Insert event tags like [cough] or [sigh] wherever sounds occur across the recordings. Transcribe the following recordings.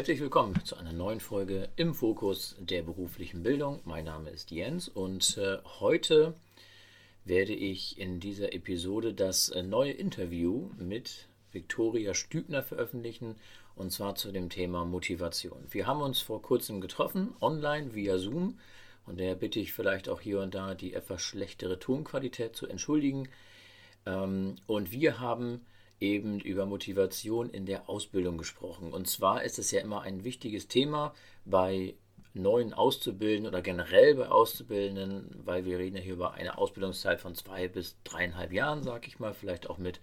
Herzlich willkommen zu einer neuen Folge im Fokus der beruflichen Bildung. Mein Name ist Jens und äh, heute werde ich in dieser Episode das äh, neue Interview mit Viktoria Stübner veröffentlichen und zwar zu dem Thema Motivation. Wir haben uns vor kurzem getroffen, online via Zoom und daher bitte ich vielleicht auch hier und da die etwas schlechtere Tonqualität zu entschuldigen. Ähm, und wir haben eben über Motivation in der Ausbildung gesprochen. Und zwar ist es ja immer ein wichtiges Thema bei neuen Auszubildenden oder generell bei Auszubildenden, weil wir reden ja hier über eine Ausbildungszeit von zwei bis dreieinhalb Jahren, sage ich mal, vielleicht auch mit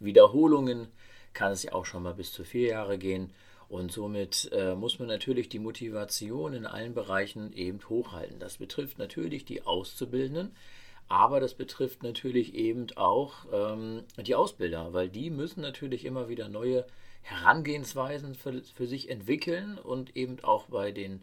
Wiederholungen kann es ja auch schon mal bis zu vier Jahre gehen. Und somit äh, muss man natürlich die Motivation in allen Bereichen eben hochhalten. Das betrifft natürlich die Auszubildenden, aber das betrifft natürlich eben auch ähm, die Ausbilder, weil die müssen natürlich immer wieder neue Herangehensweisen für, für sich entwickeln und eben auch bei den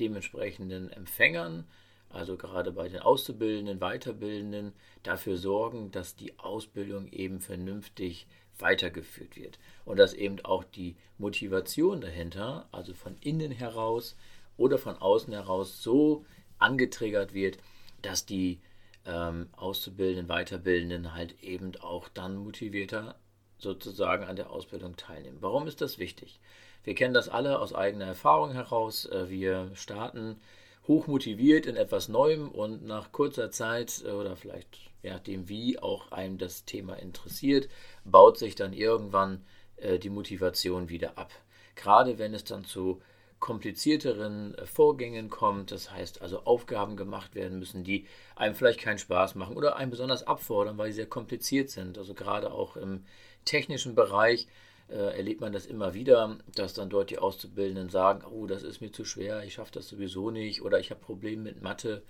dementsprechenden Empfängern, also gerade bei den Auszubildenden, Weiterbildenden, dafür sorgen, dass die Ausbildung eben vernünftig weitergeführt wird. Und dass eben auch die Motivation dahinter, also von innen heraus oder von außen heraus, so angetriggert wird, dass die ähm, Auszubildenden, Weiterbildenden halt eben auch dann motivierter sozusagen an der Ausbildung teilnehmen. Warum ist das wichtig? Wir kennen das alle aus eigener Erfahrung heraus. Äh, wir starten hoch motiviert in etwas Neuem und nach kurzer Zeit äh, oder vielleicht je nachdem, wie auch einem das Thema interessiert, baut sich dann irgendwann äh, die Motivation wieder ab. Gerade wenn es dann zu komplizierteren äh, Vorgängen kommt, das heißt also Aufgaben gemacht werden müssen, die einem vielleicht keinen Spaß machen oder einem besonders abfordern, weil sie sehr kompliziert sind. Also gerade auch im technischen Bereich äh, erlebt man das immer wieder, dass dann dort die Auszubildenden sagen, oh, das ist mir zu schwer, ich schaffe das sowieso nicht oder ich habe Probleme mit Mathe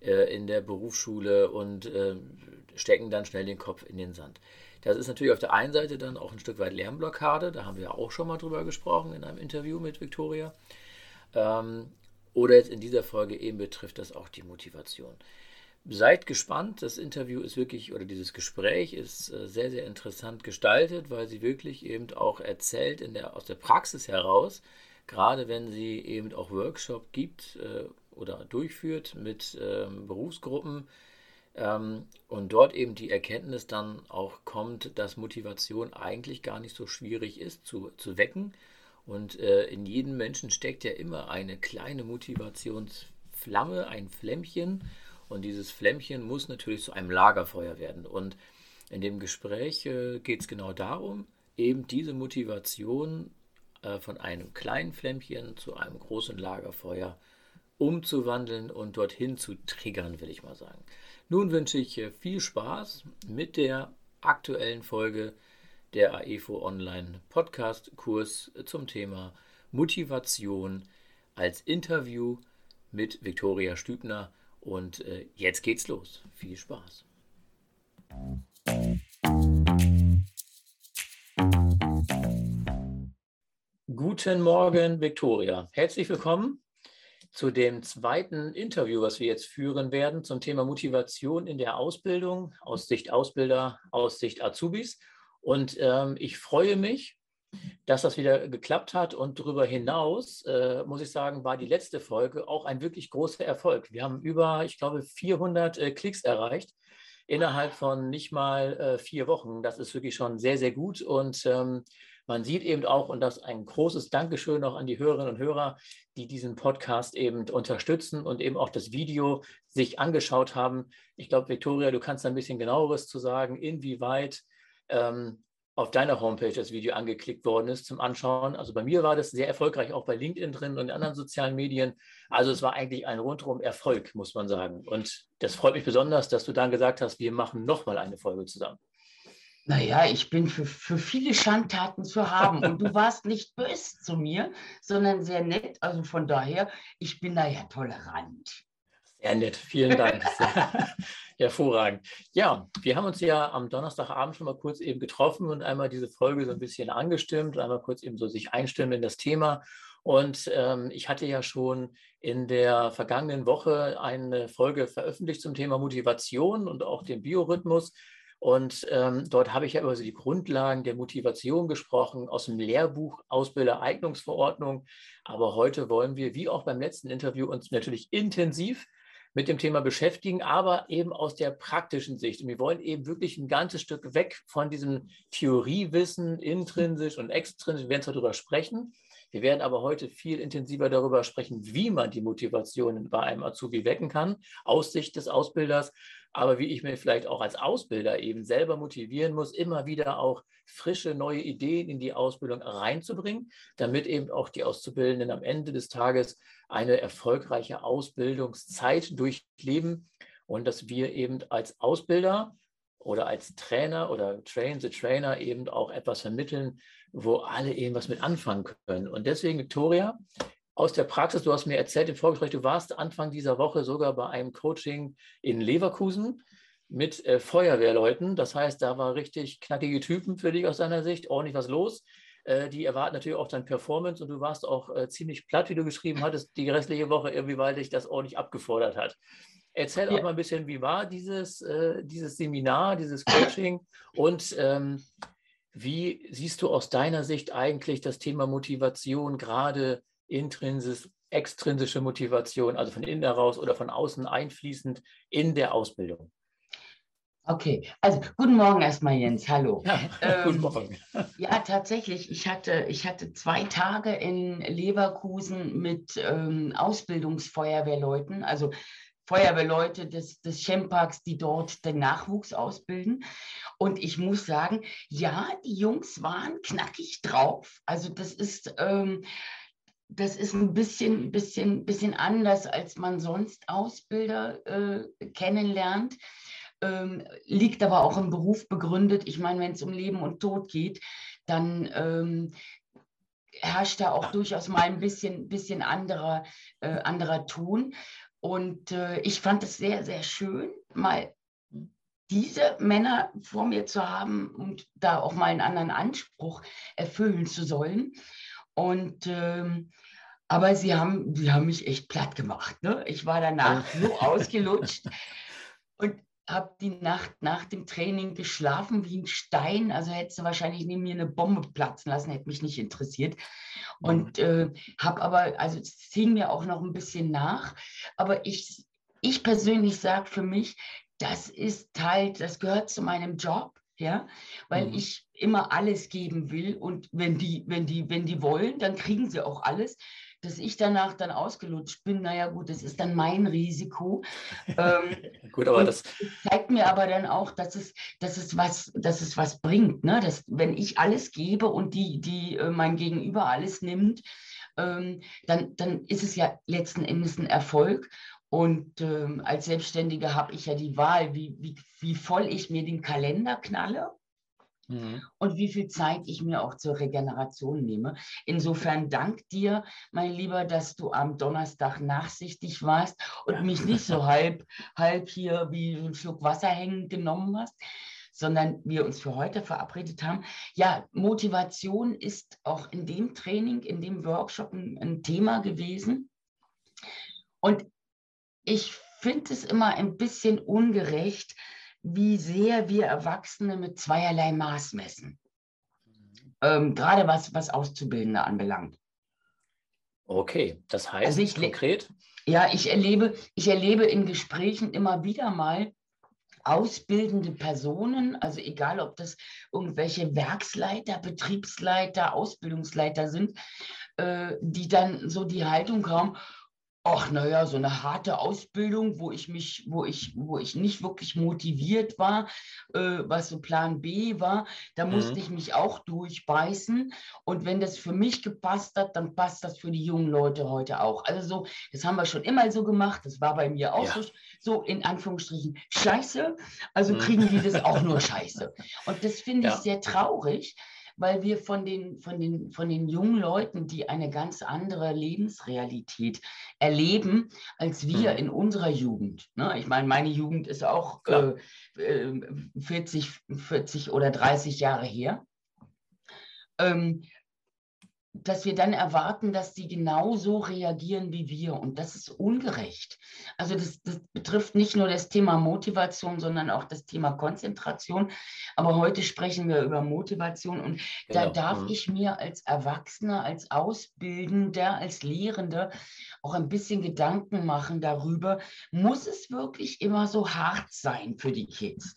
äh, in der Berufsschule und äh, stecken dann schnell den Kopf in den Sand. Das ist natürlich auf der einen Seite dann auch ein Stück weit Lernblockade, da haben wir auch schon mal drüber gesprochen in einem Interview mit Victoria. Ähm, oder jetzt in dieser Folge eben betrifft das auch die Motivation. Seid gespannt, das Interview ist wirklich, oder dieses Gespräch ist äh, sehr, sehr interessant gestaltet, weil sie wirklich eben auch erzählt in der, aus der Praxis heraus, gerade wenn sie eben auch Workshop gibt äh, oder durchführt mit ähm, Berufsgruppen, ähm, und dort eben die Erkenntnis dann auch kommt, dass Motivation eigentlich gar nicht so schwierig ist zu, zu wecken. Und äh, in jedem Menschen steckt ja immer eine kleine Motivationsflamme, ein Flämmchen. Und dieses Flämmchen muss natürlich zu einem Lagerfeuer werden. Und in dem Gespräch äh, geht es genau darum, eben diese Motivation äh, von einem kleinen Flämmchen zu einem großen Lagerfeuer umzuwandeln und dorthin zu triggern, will ich mal sagen. Nun wünsche ich viel Spaß mit der aktuellen Folge der AEFO Online Podcast Kurs zum Thema Motivation als Interview mit Viktoria Stübner. Und äh, jetzt geht's los. Viel Spaß. Guten Morgen, Viktoria. Herzlich willkommen zu dem zweiten Interview, was wir jetzt führen werden zum Thema Motivation in der Ausbildung aus Sicht Ausbilder, aus Sicht Azubis. Und ähm, ich freue mich, dass das wieder geklappt hat. Und darüber hinaus, äh, muss ich sagen, war die letzte Folge auch ein wirklich großer Erfolg. Wir haben über, ich glaube, 400 äh, Klicks erreicht innerhalb von nicht mal äh, vier Wochen. Das ist wirklich schon sehr, sehr gut. Und ähm, man sieht eben auch, und das ein großes Dankeschön noch an die Hörerinnen und Hörer, die diesen Podcast eben unterstützen und eben auch das Video sich angeschaut haben. Ich glaube, Viktoria, du kannst ein bisschen genaueres zu sagen, inwieweit ähm, auf deiner Homepage das Video angeklickt worden ist zum Anschauen. Also bei mir war das sehr erfolgreich, auch bei LinkedIn drin und in anderen sozialen Medien. Also es war eigentlich ein rundherum Erfolg, muss man sagen. Und das freut mich besonders, dass du dann gesagt hast, wir machen nochmal eine Folge zusammen. Naja, ich bin für, für viele Schandtaten zu haben und du warst nicht böse zu mir, sondern sehr nett. Also von daher, ich bin da ja tolerant. Sehr nett, vielen Dank. [laughs] Hervorragend. Ja, wir haben uns ja am Donnerstagabend schon mal kurz eben getroffen und einmal diese Folge so ein bisschen angestimmt, einmal kurz eben so sich einstimmen in das Thema. Und ähm, ich hatte ja schon in der vergangenen Woche eine Folge veröffentlicht zum Thema Motivation und auch dem Biorhythmus. Und ähm, dort habe ich ja über die Grundlagen der Motivation gesprochen, aus dem Lehrbuch Ausbildereignungsverordnung. Aber heute wollen wir, wie auch beim letzten Interview, uns natürlich intensiv mit dem Thema beschäftigen, aber eben aus der praktischen Sicht. Und wir wollen eben wirklich ein ganzes Stück weg von diesem Theoriewissen, intrinsisch und extrinsisch. Wir werden zwar darüber sprechen, wir werden aber heute viel intensiver darüber sprechen, wie man die Motivation bei einem Azubi wecken kann, aus Sicht des Ausbilders, aber wie ich mir vielleicht auch als Ausbilder eben selber motivieren muss, immer wieder auch frische neue Ideen in die Ausbildung reinzubringen, damit eben auch die Auszubildenden am Ende des Tages eine erfolgreiche Ausbildungszeit durchleben und dass wir eben als Ausbilder oder als Trainer oder Train the Trainer eben auch etwas vermitteln, wo alle eben was mit anfangen können. Und deswegen, Victoria, aus der Praxis, du hast mir erzählt im Vorgespräch, du warst Anfang dieser Woche sogar bei einem Coaching in Leverkusen mit äh, Feuerwehrleuten. Das heißt, da war richtig knackige Typen für dich aus deiner Sicht, ordentlich was los. Äh, die erwarten natürlich auch dein Performance und du warst auch äh, ziemlich platt, wie du geschrieben hattest, die restliche Woche irgendwie, weil dich das ordentlich abgefordert hat. Erzähl ja. auch mal ein bisschen, wie war dieses, äh, dieses Seminar, dieses Coaching und ähm, wie siehst du aus deiner Sicht eigentlich das Thema Motivation, gerade intrinsisch, extrinsische Motivation, also von innen heraus oder von außen einfließend in der Ausbildung? Okay, also guten Morgen erstmal, Jens. Hallo. [laughs] Ja, ähm, guten Morgen. [laughs] Ja, tatsächlich. Ich hatte, ich hatte zwei Tage in Leverkusen mit ähm, Ausbildungsfeuerwehrleuten, also Feuerwehrleute des, des Chemparks, die dort den Nachwuchs ausbilden. Und ich muss sagen, ja, die Jungs waren knackig drauf. Also das ist, ähm, das ist ein bisschen, bisschen, bisschen anders, als man sonst Ausbilder äh, kennenlernt. Ähm, liegt aber auch im Beruf begründet. Ich meine, wenn es um Leben und Tod geht, dann ähm, herrscht da auch durchaus mal ein bisschen, bisschen anderer, äh, anderer Ton. Und äh, ich fand es sehr, sehr schön, mal diese Männer vor mir zu haben und da auch mal einen anderen Anspruch erfüllen zu sollen. Und ähm, aber sie haben, die haben mich echt platt gemacht. Ne? Ich war danach so ausgelutscht. [laughs] Und habe die Nacht nach dem Training geschlafen wie ein Stein. Also hätte sie wahrscheinlich neben mir eine Bombe platzen lassen, hätte mich nicht interessiert. Und äh, habe aber, also es hing mir auch noch ein bisschen nach. Aber ich, ich persönlich sage für mich, das ist Teil, das gehört zu meinem Job. Ja, weil mhm. ich immer alles geben will und wenn die, wenn die, wenn die wollen, dann kriegen sie auch alles dass ich danach dann ausgelutscht bin, naja gut, das ist dann mein Risiko. ähm, [laughs] gut, aber das zeigt mir aber dann auch, dass es, dass es, was, dass es was bringt. Ne? Dass, wenn ich alles gebe und die, die äh, mein Gegenüber alles nimmt, ähm, dann, dann ist es ja letzten Endes ein Erfolg. Und ähm, als Selbstständige habe ich ja die Wahl, wie, wie, wie voll ich mir den Kalender knalle Mhm. und wie viel Zeit ich mir auch zur Regeneration nehme. Insofern dank dir, mein Lieber, dass du am Donnerstag nachsichtig warst und mich nicht so halb, halb hier wie ein Schluck Wasser hängen genommen hast sondern wir uns für heute verabredet haben. Ja, Motivation ist auch in dem Training, in dem Workshop ein, ein Thema gewesen. Und ich finde es immer ein bisschen ungerecht, wie sehr wir Erwachsene mit zweierlei Maß messen. Ähm, gerade was, was Auszubildende anbelangt. Okay, das heißt also ich, konkret? Ja, ich erlebe, ich erlebe in Gesprächen immer wieder mal ausbildende Personen, also egal ob das irgendwelche Werksleiter, Betriebsleiter, Ausbildungsleiter sind, äh, die dann so die Haltung haben, Ach, naja, so eine harte Ausbildung, wo ich mich, wo ich, wo ich nicht wirklich motiviert war, äh, was so Plan B war, da mhm. musste ich mich auch durchbeißen. Und wenn das für mich gepasst hat, dann passt das für die jungen Leute heute auch. Also so, das haben wir schon immer so gemacht. Das war bei mir auch ja. so, so in Anführungsstrichen scheiße. Also mhm. kriegen die das auch nur [laughs] scheiße. Und das finde ich ja. sehr traurig weil wir von den, von, den, von den jungen Leuten, die eine ganz andere Lebensrealität erleben, als wir mhm. in unserer Jugend. Ne? Ich meine, meine Jugend ist auch äh, 40, 40 oder 30 Jahre her. Ähm, dass wir dann erwarten, dass die genauso reagieren wie wir. Und das ist ungerecht. Also das, das, betrifft nicht nur das Thema Motivation, sondern auch das Thema Konzentration. Aber heute sprechen wir über Motivation. Und genau. da darf mhm. ich mir als Erwachsener, als Ausbildender, als Lehrende auch ein bisschen Gedanken machen darüber, muss es wirklich immer so hart sein für die Kids?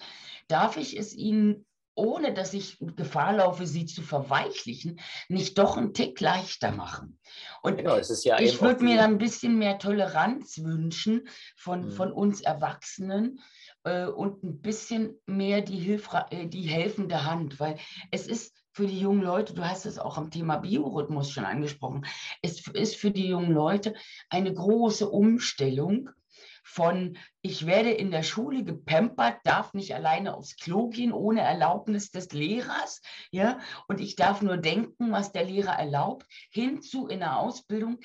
Darf ich es ihnen ohne dass ich Gefahr laufe, sie zu verweichlichen, nicht doch einen Tick leichter machen. Und genau, ja ich würde mir da ein bisschen mehr Toleranz wünschen von, mhm. von uns Erwachsenen äh, und ein bisschen mehr die, Hilfra äh, die helfende Hand, weil es ist für die jungen Leute, du hast es auch am Thema Biorhythmus schon angesprochen, es ist für die jungen Leute eine große Umstellung von ich werde in der Schule gepampert, darf nicht alleine aufs Klo gehen ohne Erlaubnis des Lehrers, ja, und ich darf nur denken, was der Lehrer erlaubt, hinzu in der Ausbildung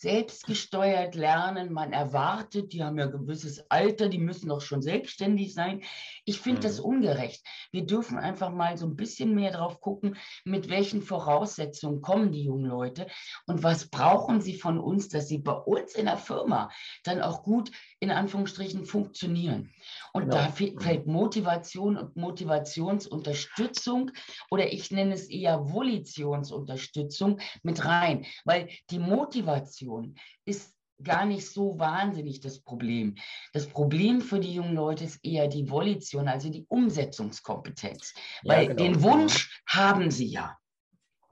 selbstgesteuert lernen. Man erwartet, die haben ja ein gewisses Alter, die müssen doch schon selbstständig sein. Ich finde mhm. das ungerecht. Wir dürfen einfach mal so ein bisschen mehr drauf gucken, mit welchen Voraussetzungen kommen die jungen Leute und was brauchen sie von uns, dass sie bei uns in der Firma dann auch gut in Anführungsstrichen funktionieren. Und genau. da mhm. fällt Motivation und Motivationsunterstützung oder ich nenne es eher Volitionsunterstützung mit rein, weil die Motivation ist gar nicht so wahnsinnig das Problem. Das Problem für die jungen Leute ist eher die Volition, also die Umsetzungskompetenz. Ja, weil genau. den Wunsch haben sie ja.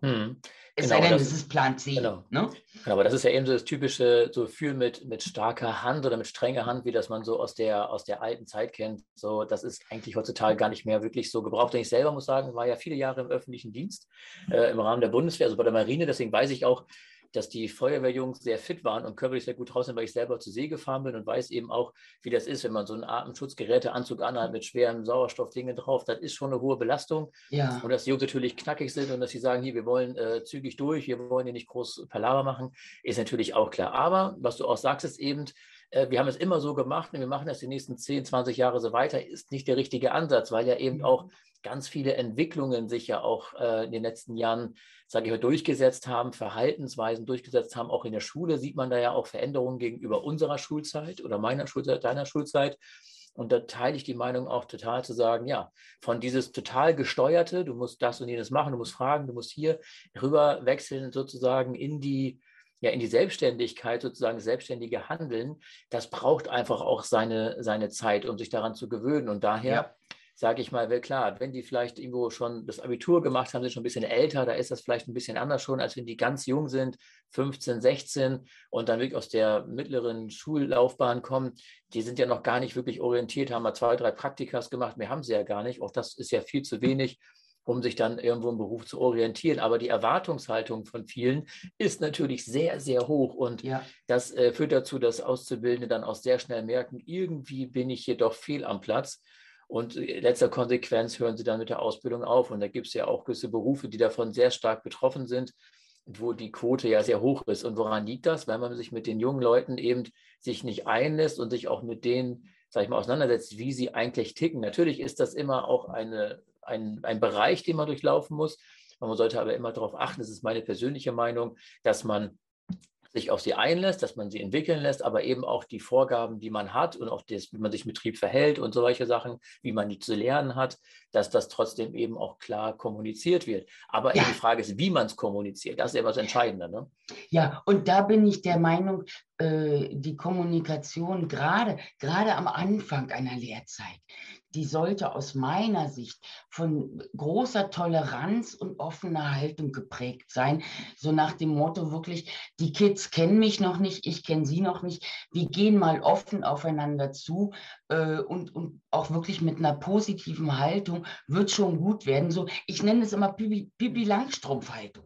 Hm. Es genau, sei denn, das, ist Plan C. Genau. Ne? genau. Aber das ist ja eben so das typische so Gefühl mit, mit starker Hand oder mit strenger Hand, wie das man so aus der, aus der alten Zeit kennt. So, das ist eigentlich heutzutage gar nicht mehr wirklich so gebraucht. Und ich selber muss sagen, war ja viele Jahre im öffentlichen Dienst äh, im Rahmen der Bundeswehr, also bei der Marine. Deswegen weiß ich auch, dass die Feuerwehrjungs sehr fit waren und körperlich sehr gut draußen sind, weil ich selber zur See gefahren bin und weiß eben auch, wie das ist, wenn man so einen Atemschutzgeräteanzug anhat mit schweren Sauerstoffdingen drauf. Das ist schon eine hohe Belastung. Ja. Und dass die Jungs natürlich knackig sind und dass sie sagen, hier, wir wollen äh, zügig durch, wir wollen hier nicht groß Palaver machen, ist natürlich auch klar. Aber was du auch sagst, ist eben, äh, wir haben es immer so gemacht und wir machen das die nächsten 10, 20 Jahre so weiter, ist nicht der richtige Ansatz, weil ja eben auch ganz viele Entwicklungen sich ja auch äh, in den letzten Jahren, sage ich mal, durchgesetzt haben, Verhaltensweisen durchgesetzt haben. Auch in der Schule sieht man da ja auch Veränderungen gegenüber unserer Schulzeit oder meiner Schulzeit, deiner Schulzeit. Und da teile ich die Meinung auch total zu sagen, ja, von dieses total gesteuerte, du musst das und jenes machen, du musst fragen, du musst hier rüber wechseln sozusagen in die, ja, in die Selbstständigkeit, sozusagen selbstständige Handeln, das braucht einfach auch seine, seine Zeit, um sich daran zu gewöhnen. Und daher ja sage ich mal, klar, wenn die vielleicht irgendwo schon das Abitur gemacht haben, sind schon ein bisschen älter, da ist das vielleicht ein bisschen anders schon, als wenn die ganz jung sind, 15, 16 und dann wirklich aus der mittleren Schullaufbahn kommen. Die sind ja noch gar nicht wirklich orientiert, haben mal zwei, drei Praktikas gemacht, mehr haben sie ja gar nicht. Auch das ist ja viel zu wenig um sich dann irgendwo im Beruf zu orientieren. Aber die Erwartungshaltung von vielen ist natürlich sehr, sehr hoch. Und ja. das äh, führt dazu, dass Auszubildende dann auch sehr schnell merken, irgendwie bin ich hier doch fehl am Platz. Und in letzter Konsequenz hören sie dann mit der Ausbildung auf. Und da gibt es ja auch gewisse Berufe, die davon sehr stark betroffen sind, wo die Quote ja sehr hoch ist. Und woran liegt das? Weil man sich mit den jungen Leuten eben sich nicht einlässt und sich auch mit denen, sag ich mal, auseinandersetzt, wie sie eigentlich ticken. Natürlich ist das immer auch eine, ein, ein Bereich, den man durchlaufen muss. Man sollte aber immer darauf achten, das ist meine persönliche Meinung, dass man sich auf sie einlässt, dass man sie entwickeln lässt, aber eben auch die Vorgaben, die man hat und auch das, wie man sich im Betrieb verhält und solche Sachen, wie man die zu lernen hat, dass das trotzdem eben auch klar kommuniziert wird. Aber ja. die Frage ist, wie man es kommuniziert. Das ist ja was Entscheidender. Ne? Ja, und da bin ich der Meinung, äh, die Kommunikation gerade, gerade am Anfang einer Lehrzeit, die sollte aus meiner Sicht von großer Toleranz und offener Haltung geprägt sein. So nach dem Motto wirklich, die Kids kennen mich noch nicht, ich kenne sie noch nicht. Wir gehen mal offen aufeinander zu äh, und, und auch wirklich mit einer positiven Haltung wird schon gut werden. So, ich nenne es immer Pipi, Pipi Langstrumpf-Haltung.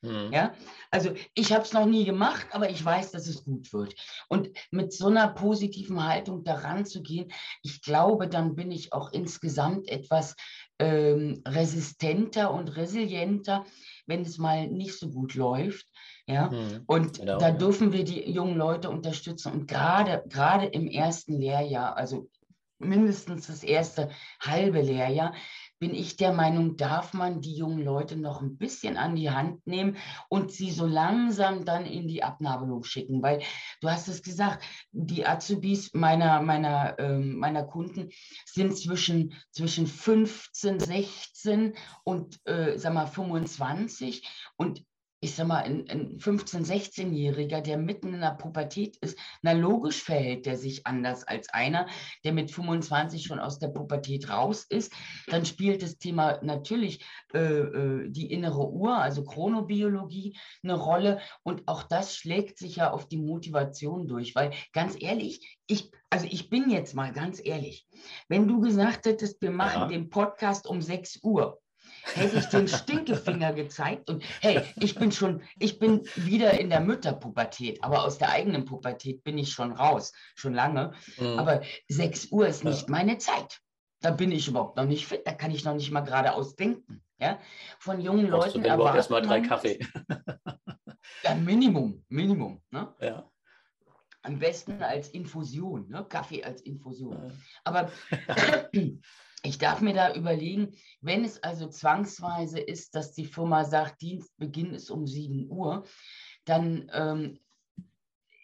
Mhm. Ja, also ich habe es noch nie gemacht, aber ich weiß, dass es gut wird. Und mit so einer positiven Haltung daran zu gehen, ich glaube, dann bin ich auch insgesamt etwas ähm, resistenter und resilienter, wenn es mal nicht so gut läuft. Ja, mhm. und genau, da ja. dürfen wir die jungen Leute unterstützen. Und gerade, gerade im ersten Lehrjahr, also mindestens das erste halbe Lehrjahr, bin ich der Meinung, darf man die jungen Leute noch ein bisschen an die Hand nehmen und sie so langsam dann in die Abnabelung schicken. Weil du hast es gesagt, die Azubis meiner, meiner, äh, meiner Kunden sind zwischen, zwischen 15, 16 und äh, sag mal 25 und ich sag mal, ein, ein 15-, 16-Jähriger, der mitten in der Pubertät ist, na logisch verhält der sich anders als einer, der mit 25 schon aus der Pubertät raus ist. Dann spielt das Thema natürlich äh, äh, die innere Uhr, also Chronobiologie, eine Rolle. Und auch das schlägt sich ja auf die Motivation durch, weil ganz ehrlich, ich, also ich bin jetzt mal ganz ehrlich, wenn du gesagt hättest, wir machen ja. den Podcast um 6 Uhr, hätte ich den Stinkefinger gezeigt und hey, ich bin schon, ich bin wieder in der Mütterpubertät, aber aus der eigenen Pubertät bin ich schon raus, schon lange. Mhm. Aber 6 Uhr ist nicht ja. meine Zeit. Da bin ich überhaupt noch nicht fit, da kann ich noch nicht mal geradeaus denken. Ja? Von jungen Brauchst Leuten du erwartet erstmal drei Kaffee. [laughs] ja, Minimum, Minimum. Ne? Ja. Am besten als Infusion, ne? Kaffee als Infusion. Ja. Aber [laughs] [laughs] ich darf mir da überlegen, wenn es also zwangsweise ist, dass die Firma sagt, Dienstbeginn ist um 7 Uhr, dann ähm,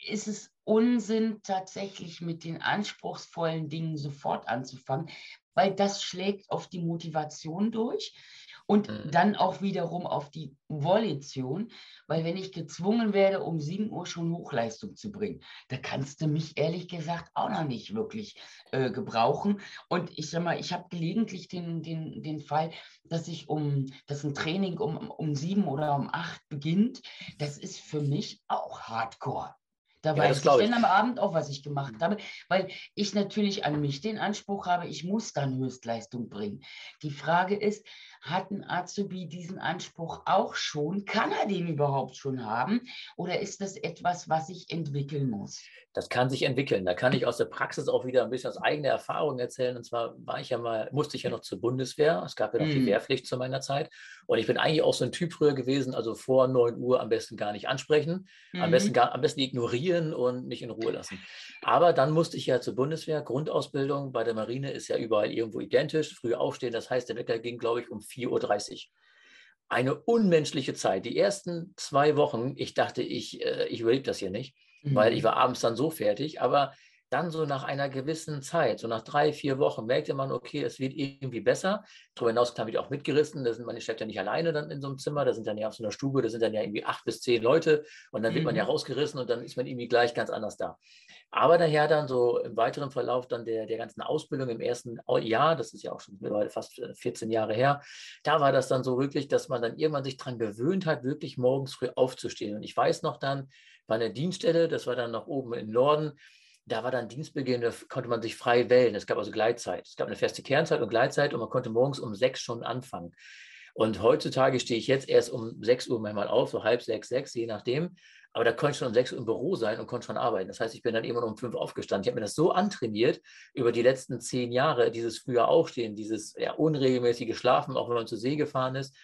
ist es Unsinn, tatsächlich mit den anspruchsvollen Dingen sofort anzufangen, weil das schlägt auf die Motivation durch und mhm. dann auch wiederum auf die Volition, weil wenn ich gezwungen werde, um 7 Uhr schon Hochleistung zu bringen, da kannst du mich ehrlich gesagt auch noch nicht wirklich äh, gebrauchen. Und ich sag mal, ich habe gelegentlich den, den, den Fall, dass ich um, dass ein Training um, um 7 oder um 8 beginnt. Das ist für mich auch Hardcore. Da ja, weiß ich dann am Abend auch, was ich gemacht habe, weil ich natürlich an mich den Anspruch habe, ich muss dann Höchstleistung bringen. Die Frage ist, hat ein Azubi diesen Anspruch auch schon? Kann er den überhaupt schon haben? Oder ist das etwas, was sich entwickeln muss? Das kann sich entwickeln. Da kann ich aus der Praxis auch wieder ein bisschen aus eigener Erfahrung erzählen. Und zwar war ich ja mal, musste ich ja noch zur Bundeswehr. Es gab ja noch mm. die mhm. Wehrpflicht zu meiner Zeit. Und ich bin eigentlich auch so ein Typ früher gewesen, also vor 9 Uhr am besten gar nicht ansprechen, mm. am, besten mhm. gar, am besten ignorieren und nicht in Ruhe lassen. Aber dann musste ich ja zur Bundeswehr. Grundausbildung bei der Marine ist ja überall irgendwo identisch. Früh aufstehen, das heißt, der Wecker ging, glaube ich, um 4.30 Uhr. Eine unmenschliche Zeit. Die ersten zwei Wochen, ich dachte, ich, äh, ich überlebe das hier nicht, mhm. weil ich war abends dann so fertig. Aber dann so nach einer gewissen Zeit, so nach drei, vier Wochen, merkte man, okay, es wird irgendwie besser. Darüber hinaus habe ich auch mitgerissen. Da sind meine Chefs ja nicht alleine dann in so einem Zimmer. Da sind dann ja auf so einer Stube, da sind dann ja irgendwie acht bis zehn Leute. Und dann wird man ja mhm. rausgerissen und dann ist man irgendwie gleich ganz anders da. Aber daher dann so im weiteren Verlauf dann der, der ganzen Ausbildung im ersten Jahr, das ist ja auch schon mittlerweile fast 14 äh, Jahre her, da war das dann so wirklich, dass man dann irgendwann sich daran gewöhnt hat, wirklich morgens früh aufzustehen. Und ich weiß noch dann, bei einer Dienststelle, das war dann noch oben im Norden, da war dann Dienstbeginn, da konnte man sich frei wählen. Es gab also Gleitzeit. Es gab eine feste Kernzeit und Gleitzeit und man konnte morgens um sechs schon anfangen. Und heutzutage stehe ich jetzt erst um sechs Uhr manchmal auf, so halb sechs, sechs, je nachdem. Aber da konnte ich schon um sechs Uhr im Büro sein und konnte schon arbeiten. Das heißt, ich bin dann immer um fünf aufgestanden. Ich habe mir das so antrainiert über die letzten zehn Jahre, dieses frühe Aufstehen, dieses ja, unregelmäßige Schlafen, auch wenn man zur See gefahren ist,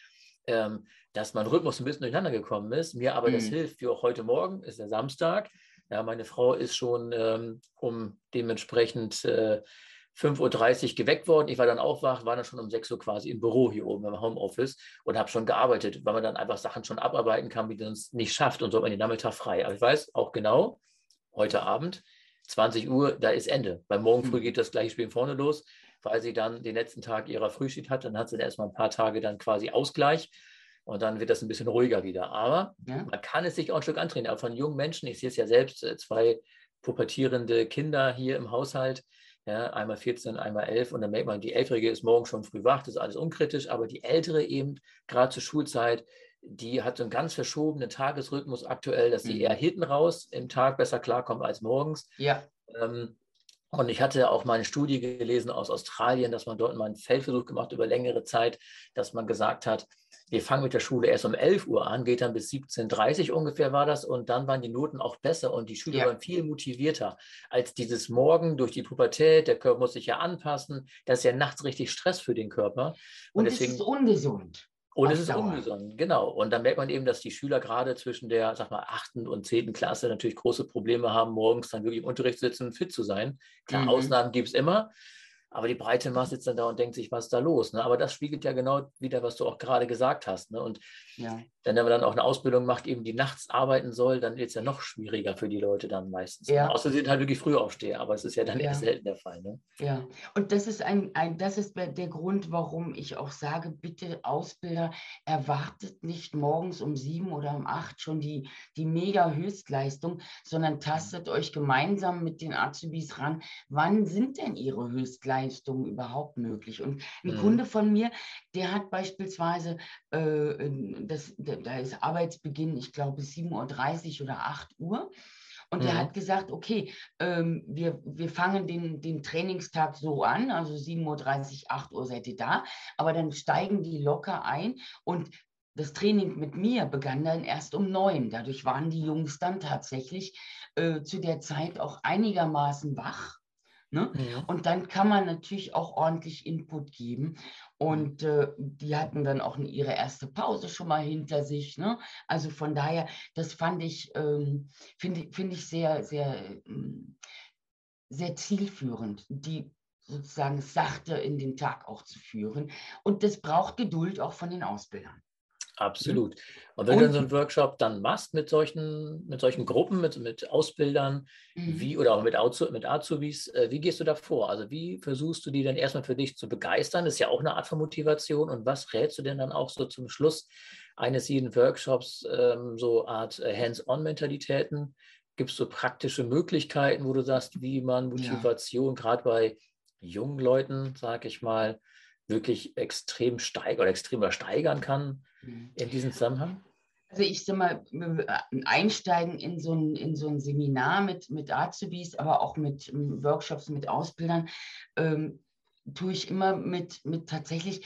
ähm, dass mein Rhythmus ein bisschen durcheinander gekommen ist. Mir aber mhm. das hilft, wie auch heute Morgen, ist der Samstag. Ja, meine Frau ist schon ähm, um dementsprechend äh, 5.30 Uhr geweckt worden. Ich war dann auch wach, war dann schon um 6 Uhr quasi im Büro hier oben im Homeoffice und habe schon gearbeitet, weil man dann einfach Sachen schon abarbeiten kann, die man es nicht schafft und so hat man den Nachmittag frei. Aber ich weiß auch genau, heute Abend, 20 Uhr, da ist Ende. Weil morgen früh hm. geht das gleiche Spiel vorne los, weil sie dann den letzten Tag ihrer Frühschicht hat. Dann hat sie dann erstmal ein paar Tage dann quasi Ausgleich und dann wird das ein bisschen ruhiger wieder. Aber ja. man kann es sich auch ein Stück antrainieren. Aber von jungen Menschen, ich sehe es ja selbst, äh, zwei pubertierende Kinder hier im Haushalt, ja, einmal 14, einmal 11 und dann merkt man, die Ältere ist morgen schon früh wach, das ist alles unkritisch, aber die Ältere eben, gerade zur Schulzeit, die hat so einen ganz verschobenen Tagesrhythmus aktuell, dass sie mhm. eher hinten raus im Tag besser klarkommt als morgens. Ja. Ähm, und ich hatte auch mal eine Studie gelesen aus Australien, dass man dort mal einen Feldversuch gemacht über längere Zeit, dass man gesagt hat, wir fangen mit der Schule erst um 11 Uhr an, geht dann bis 17.30 Uhr ungefähr war das und dann waren die Noten auch besser und die Schüler ja. waren viel motivierter als dieses Morgen durch die Pubertät, der Körper muss sich ja anpassen, das ist ja nachts richtig Stress für den Körper. Und, und deswegen, es ist ungesund. Und es ist ungesund, genau. Und dann merkt man eben, dass die Schüler gerade zwischen der, sag mal, achten und zehnten Klasse natürlich große Probleme haben, morgens dann wirklich im Unterricht sitzen und fit zu sein. Klar, mhm. Ausnahmen gibt es immer. Aber die breite Masse sitzt dann da und denkt sich, was ist da los? Ne? Aber das spiegelt ja genau wieder, was du auch gerade gesagt hast. Ne? Und ja. wenn man dann auch eine Ausbildung macht, eben die nachts arbeiten soll, dann wird es ja noch schwieriger für die Leute dann meistens. Ja. Außer sie sind halt wirklich früh aufstehen, aber es ist ja dann ja. eher selten der Fall. Ne? Ja, und das ist ein, ein, das ist der Grund, warum ich auch sage, bitte Ausbilder, erwartet nicht morgens um sieben oder um acht schon die, die mega Höchstleistung, sondern tastet euch gemeinsam mit den Azubis ran, wann sind denn ihre Höchstleistungen? Leistungen überhaupt möglich. Und ein mhm. Kunde von mir, der hat beispielsweise, äh, das, da ist Arbeitsbeginn, ich glaube 7.30 Uhr oder 8 Uhr. Und mhm. er hat gesagt, okay, ähm, wir, wir fangen den, den Trainingstag so an, also 7.30 Uhr, 8 Uhr seid ihr da, aber dann steigen die locker ein und das Training mit mir begann dann erst um neun. Dadurch waren die Jungs dann tatsächlich äh, zu der Zeit auch einigermaßen wach. Ne? Ja. Und dann kann man natürlich auch ordentlich Input geben. Und äh, die hatten dann auch ihre erste Pause schon mal hinter sich. Ne? Also von daher, das fand ich, ähm, finde find ich sehr, sehr, ähm, sehr zielführend, die sozusagen sachte in den Tag auch zu führen. Und das braucht Geduld auch von den Ausbildern. Absolut. Und wenn und, du dann so einen Workshop dann machst mit solchen, mit solchen Gruppen, mit, mit Ausbildern, mhm. wie oder auch mit, mit Azubis, äh, wie gehst du da vor? Also wie versuchst du die dann erstmal für dich zu begeistern? Das ist ja auch eine Art von Motivation. Und was rätst du denn dann auch so zum Schluss eines jeden Workshops, ähm, so Art äh, Hands-on-Mentalitäten? Gibt es so praktische Möglichkeiten, wo du sagst, wie man Motivation ja. gerade bei jungen Leuten, sag ich mal, wirklich extrem steigern oder extremer steigern kann mhm. in diesem Zusammenhang? Also ich sag mal, einsteigen in so ein, in so ein Seminar mit, mit Azubis, aber auch mit Workshops, mit Ausbildern, ähm, tue ich immer mit, mit tatsächlich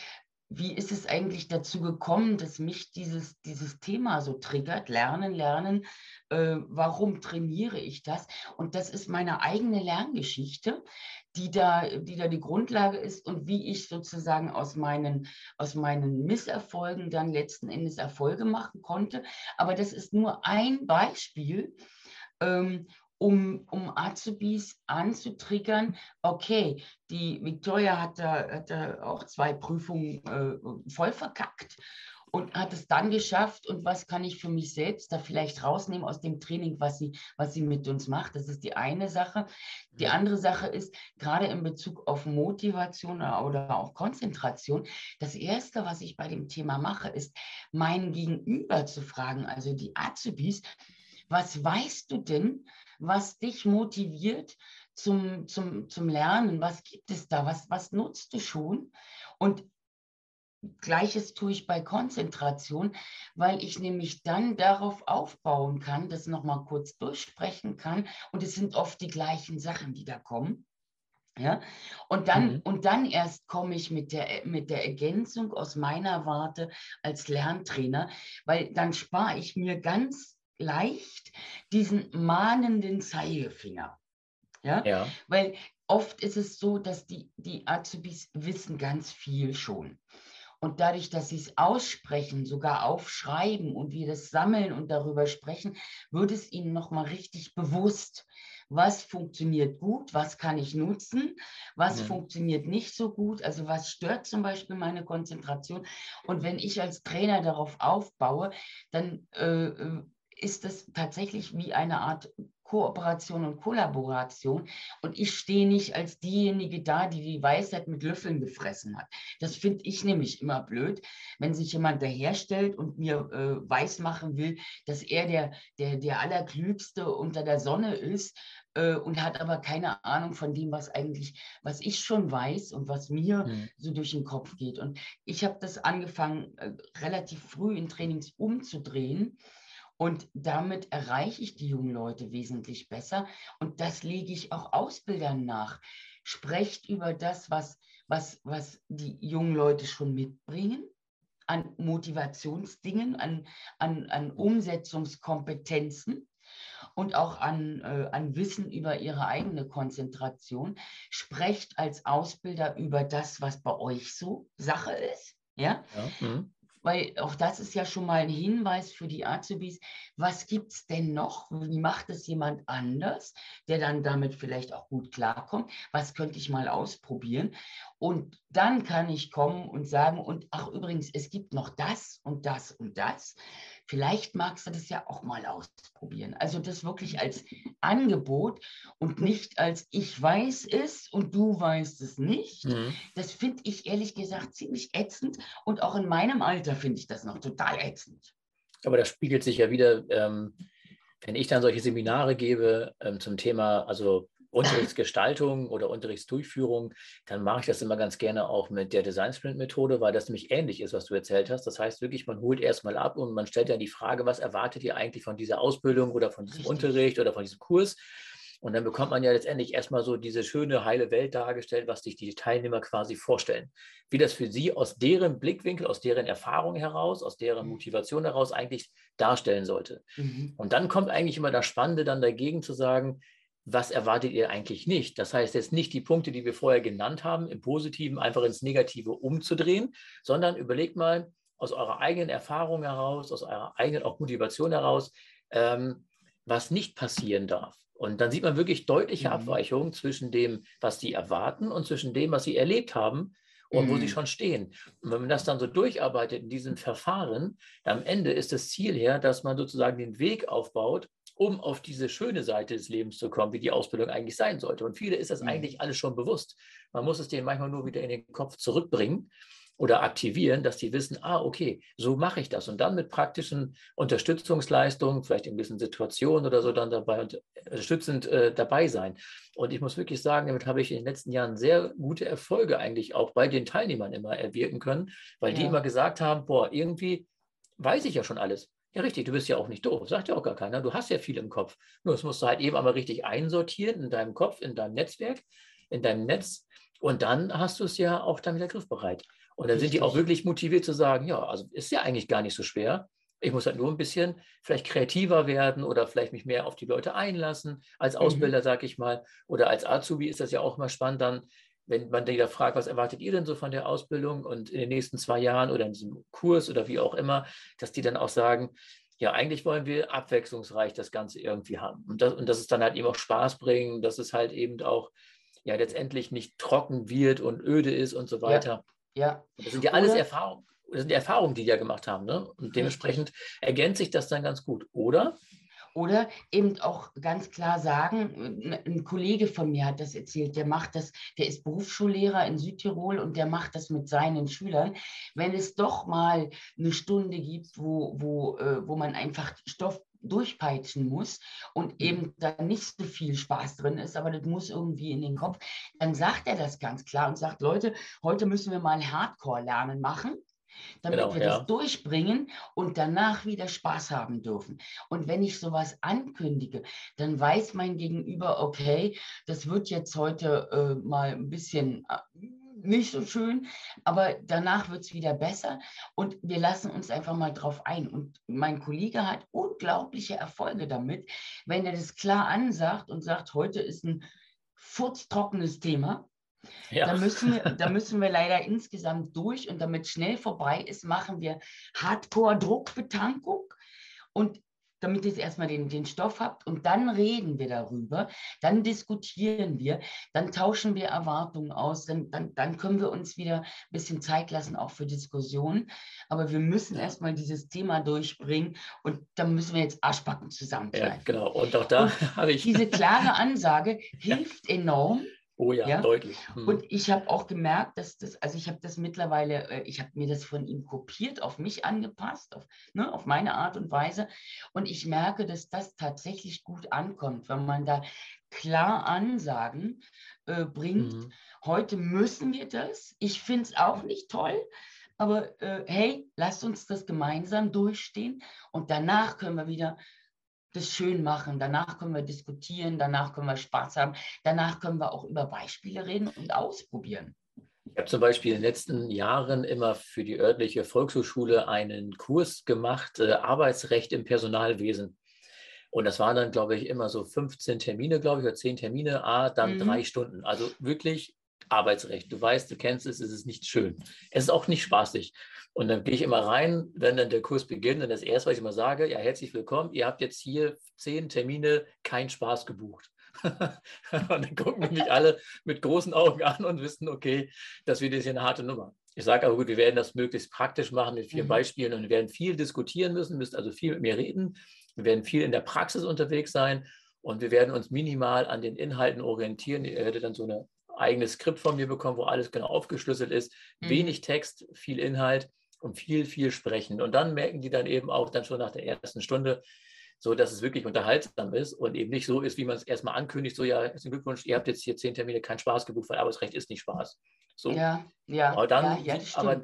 wie ist es eigentlich dazu gekommen, dass mich dieses, dieses Thema so triggert? Lernen, lernen. Äh, warum trainiere ich das? Und das ist meine eigene Lerngeschichte, die da, die da die Grundlage ist und wie ich sozusagen aus meinen, aus meinen Misserfolgen dann letzten Endes Erfolge machen konnte. Aber das ist nur ein Beispiel. Ähm, um, um Azubis anzutriggern, okay, die Victoria hat da, hat da auch zwei Prüfungen äh, voll verkackt und hat es dann geschafft und was kann ich für mich selbst da vielleicht rausnehmen aus dem Training, was sie, was sie mit uns macht. Das ist die eine Sache. Die andere Sache ist, gerade in Bezug auf Motivation oder auch Konzentration, das Erste, was ich bei dem Thema mache, ist, meinen Gegenüber zu fragen, also die Azubis, was weißt du denn, was dich motiviert zum, zum, zum Lernen? Was gibt es da? Was, was nutzt du schon? Und Gleiches tue ich bei Konzentration, weil ich nämlich dann darauf aufbauen kann, das nochmal kurz durchsprechen kann. Und es sind oft die gleichen Sachen, die da kommen. Ja, und dann, mhm. und dann erst komme ich mit der, mit der Ergänzung aus meiner Warte als Lerntrainer, weil dann spare ich mir ganz leicht diesen mahnenden Zeigefinger. Ja? ja? Weil oft ist es so, dass die, die Azubis wissen ganz viel schon. Und dadurch, dass sie es aussprechen, sogar aufschreiben und wir das sammeln und darüber sprechen, wird es ihnen nochmal richtig bewusst, was funktioniert gut, was kann ich nutzen, was ja. funktioniert nicht so gut, also was stört zum Beispiel meine Konzentration. Und wenn ich als Trainer darauf aufbaue, dann äh, äh ist es tatsächlich wie eine Art Kooperation und Kollaboration. Und ich stehe nicht als diejenige da, die die Weisheit mit Löffeln gefressen hat. Das finde ich nämlich immer blöd, wenn sich jemand daherstellt und mir äh, weismachen will, dass er der, der, der Allerklügste unter der Sonne ist äh, und hat aber keine Ahnung von dem, was eigentlich, was ich schon weiß und was mir mhm. so durch den Kopf geht. Und ich habe das angefangen, äh, relativ früh in Trainings umzudrehen und damit erreiche ich die jungen Leute wesentlich besser. Und das lege ich auch Ausbildern nach. Sprecht über das, was, was, was die jungen Leute schon mitbringen an Motivationsdingen, an, an, an Umsetzungskompetenzen und auch an, äh, an Wissen über ihre eigene Konzentration. Sprecht als Ausbilder über das, was bei euch so Sache ist. Ja. ja. Mhm weil auch das ist ja schon mal ein Hinweis für die Azubis. Was gibt es denn noch? Wie macht es jemand anders, der dann damit vielleicht auch gut klarkommt? Was könnte ich mal ausprobieren? Und dann kann ich kommen und sagen, und ach übrigens, es gibt noch das und das und das. Vielleicht magst du das ja auch mal ausprobieren. Also das wirklich als Angebot und nicht als ich weiß es und du weißt es nicht. Mhm. Das finde ich ehrlich gesagt ziemlich ätzend und auch in meinem Alter finde ich das noch total ätzend. Aber das spiegelt sich ja wieder, ähm, wenn ich dann solche Seminare gebe ähm, zum Thema, also Unterrichtsgestaltung oder Unterrichtsdurchführung, dann mache ich das immer ganz gerne auch mit der Design Sprint Methode, weil das nämlich ähnlich ist, was du erzählt hast. Das heißt wirklich, man holt erstmal ab und man stellt dann die Frage, was erwartet ihr eigentlich von dieser Ausbildung oder von diesem Richtig. Unterricht oder von diesem Kurs? Und dann bekommt man ja letztendlich erstmal so diese schöne, heile Welt dargestellt, was sich die Teilnehmer quasi vorstellen. Wie das für sie aus deren Blickwinkel, aus deren Erfahrung heraus, aus deren mhm. Motivation heraus eigentlich darstellen sollte. Mhm. Und dann kommt eigentlich immer das Spannende dann dagegen zu sagen, was erwartet ihr eigentlich nicht? Das heißt jetzt nicht die Punkte, die wir vorher genannt haben, im Positiven einfach ins Negative umzudrehen, sondern überlegt mal aus eurer eigenen Erfahrung heraus, aus eurer eigenen auch Motivation heraus, ähm, was nicht passieren darf. Und dann sieht man wirklich deutliche mhm. Abweichungen zwischen dem, was sie erwarten und zwischen dem, was sie erlebt haben und mhm. wo sie mhm. schon stehen. Und wenn man das dann so durcharbeitet in diesem Verfahren, am Ende ist das Ziel her, dass man sozusagen den Weg aufbaut, um auf diese schöne Seite des Lebens zu kommen, wie die Ausbildung eigentlich sein sollte. Und viele ist das mhm. eigentlich alles schon bewusst. Man muss es denen manchmal nur wieder in den Kopf zurückbringen oder aktivieren, dass die wissen, ah, okay, so mache ich das. Und dann mit praktischen Unterstützungsleistungen, vielleicht in gewissen Situationen oder so dann dabei und unterstützend äh, dabei sein. Und ich muss wirklich sagen, damit habe ich in den letzten Jahren sehr gute Erfolge eigentlich auch bei den Teilnehmern immer erwirken können, weil ja. die immer gesagt haben, boah, irgendwie weiß ich ja schon alles. Ja, richtig, du bist ja auch nicht doof, sagt ja auch gar keiner. Du hast ja viel im Kopf. Nur das musst du halt eben einmal richtig einsortieren in deinem Kopf, in deinem Netzwerk, in deinem Netz. Und dann hast du es ja auch dann wieder griffbereit. Und dann richtig. sind die auch wirklich motiviert zu sagen, ja, also ist ja eigentlich gar nicht so schwer. Ich muss halt nur ein bisschen vielleicht kreativer werden oder vielleicht mich mehr auf die Leute einlassen. Als mhm. Ausbilder, mhm. sage ich mal, oder als Azubi ist das ja auch mal spannend, dann wenn man wieder fragt, was erwartet ihr denn so von der Ausbildung und in den nächsten zwei Jahren oder in diesem Kurs oder wie auch immer, dass die dann auch sagen, ja, eigentlich wollen wir abwechslungsreich das Ganze irgendwie haben. Und das, und dass es dann halt eben auch Spaß bringen, dass es halt eben auch ja letztendlich nicht trocken wird und öde ist und so weiter. Ja. ja. Das sind ja alles Erfahrungen. Das sind die Erfahrungen, die die ja gemacht haben. Ne? Und dementsprechend ergänzt sich das dann ganz gut, oder? Oder eben auch ganz klar sagen, ein Kollege von mir hat das erzählt, der macht das, der ist Berufsschullehrer in Südtirol und der macht das mit seinen Schülern. Wenn es doch mal eine Stunde gibt, wo, wo, äh, wo man einfach Stoff durchpeitschen muss und mhm. eben da nicht so viel Spaß drin ist, aber das muss irgendwie in den Kopf, dann sagt er das ganz klar und sagt, Leute, heute müssen wir mal Hardcore-Lernen machen damit genau, wir ja. das durchbringen und danach wieder Spaß haben dürfen. Und wenn ich sowas ankündige, dann weiß mein Gegenüber, okay, das wird jetzt heute äh, mal ein bisschen äh, nicht so schön, aber danach wird es wieder besser und wir lassen uns einfach mal drauf ein. Und mein Kollege hat unglaubliche Erfolge damit, wenn er das klar ansagt und sagt, heute ist ein furztrockenes Thema ja. Da, müssen wir, da müssen wir leider insgesamt durch und damit schnell vorbei ist, machen wir Hardcore-Druckbetankung und damit ihr erstmal den, den Stoff habt und dann reden wir darüber, dann diskutieren wir, dann tauschen wir Erwartungen aus, dann, dann, dann können wir uns wieder ein bisschen Zeit lassen, auch für Diskussionen. Aber wir müssen erstmal dieses Thema durchbringen und dann müssen wir jetzt Arschbacken zusammenkneifen. Ja, genau. Und auch da [laughs] habe ich. Diese klare Ansage hilft enorm Oh ja, ja? deutlich. Hm. Und ich habe auch gemerkt, dass das, also ich habe das mittlerweile, äh, ich habe mir das von ihm kopiert, auf mich angepasst, auf, ne, auf meine Art und Weise. Und ich merke, dass das tatsächlich gut ankommt, wenn man da klar Ansagen äh, bringt. Mhm. Heute müssen wir das. Ich finde es auch nicht toll. Aber äh, hey, lasst uns das gemeinsam durchstehen und danach können wir wieder das schön machen. Danach können wir diskutieren, danach können wir Spaß haben, danach können wir auch über Beispiele reden und ausprobieren. Ich habe zum Beispiel in den letzten Jahren immer für die örtliche Volkshochschule einen Kurs gemacht, äh, Arbeitsrecht im Personalwesen. Und das waren dann, glaube ich, immer so 15 Termine, glaube ich, oder 10 Termine, ah, dann mhm. drei Stunden. Also wirklich Arbeitsrecht. Du weißt, du kennst es, es ist nicht schön. Es ist auch nicht spaßig. Und dann gehe ich immer rein, wenn dann der Kurs beginnt und das erste, was ich immer sage, ja, herzlich willkommen, ihr habt jetzt hier zehn Termine, kein Spaß gebucht. [laughs] und dann gucken mich alle mit großen Augen an und wissen, okay, das wird jetzt hier eine harte Nummer. Ich sage aber gut, wir werden das möglichst praktisch machen mit vier mhm. Beispielen und wir werden viel diskutieren müssen, müsst also viel mit mir reden. Wir werden viel in der Praxis unterwegs sein und wir werden uns minimal an den Inhalten orientieren. Ihr werdet dann so ein eigenes Skript von mir bekommen, wo alles genau aufgeschlüsselt ist. Mhm. Wenig Text, viel Inhalt und viel, viel sprechen. Und dann merken die dann eben auch dann schon nach der ersten Stunde, so dass es wirklich unterhaltsam ist und eben nicht so ist, wie man es erstmal ankündigt, so ja, herzlichen Glückwunsch, ihr habt jetzt hier zehn Termine, kein Spaß gebucht, weil Arbeitsrecht ist nicht Spaß. So. Ja, ja. Aber dann, ja, ja, aber,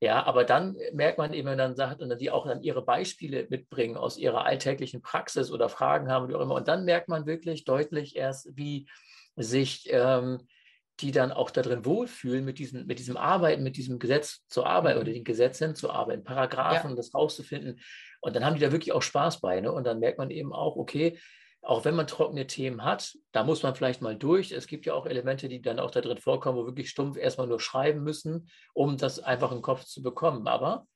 ja, aber dann merkt man eben, wenn man dann sagt, und dann die auch dann ihre Beispiele mitbringen aus ihrer alltäglichen Praxis oder Fragen haben, wie auch immer. Und dann merkt man wirklich deutlich erst, wie sich ähm, die dann auch darin wohlfühlen, mit diesem, mit diesem Arbeiten, mit diesem Gesetz zu arbeiten oder mhm. den Gesetzen zu arbeiten, Paragraphen, ja. das rauszufinden. Und dann haben die da wirklich auch Spaß bei. Ne? Und dann merkt man eben auch, okay, auch wenn man trockene Themen hat, da muss man vielleicht mal durch. Es gibt ja auch Elemente, die dann auch da drin vorkommen, wo wirklich stumpf erstmal nur schreiben müssen, um das einfach im Kopf zu bekommen. Aber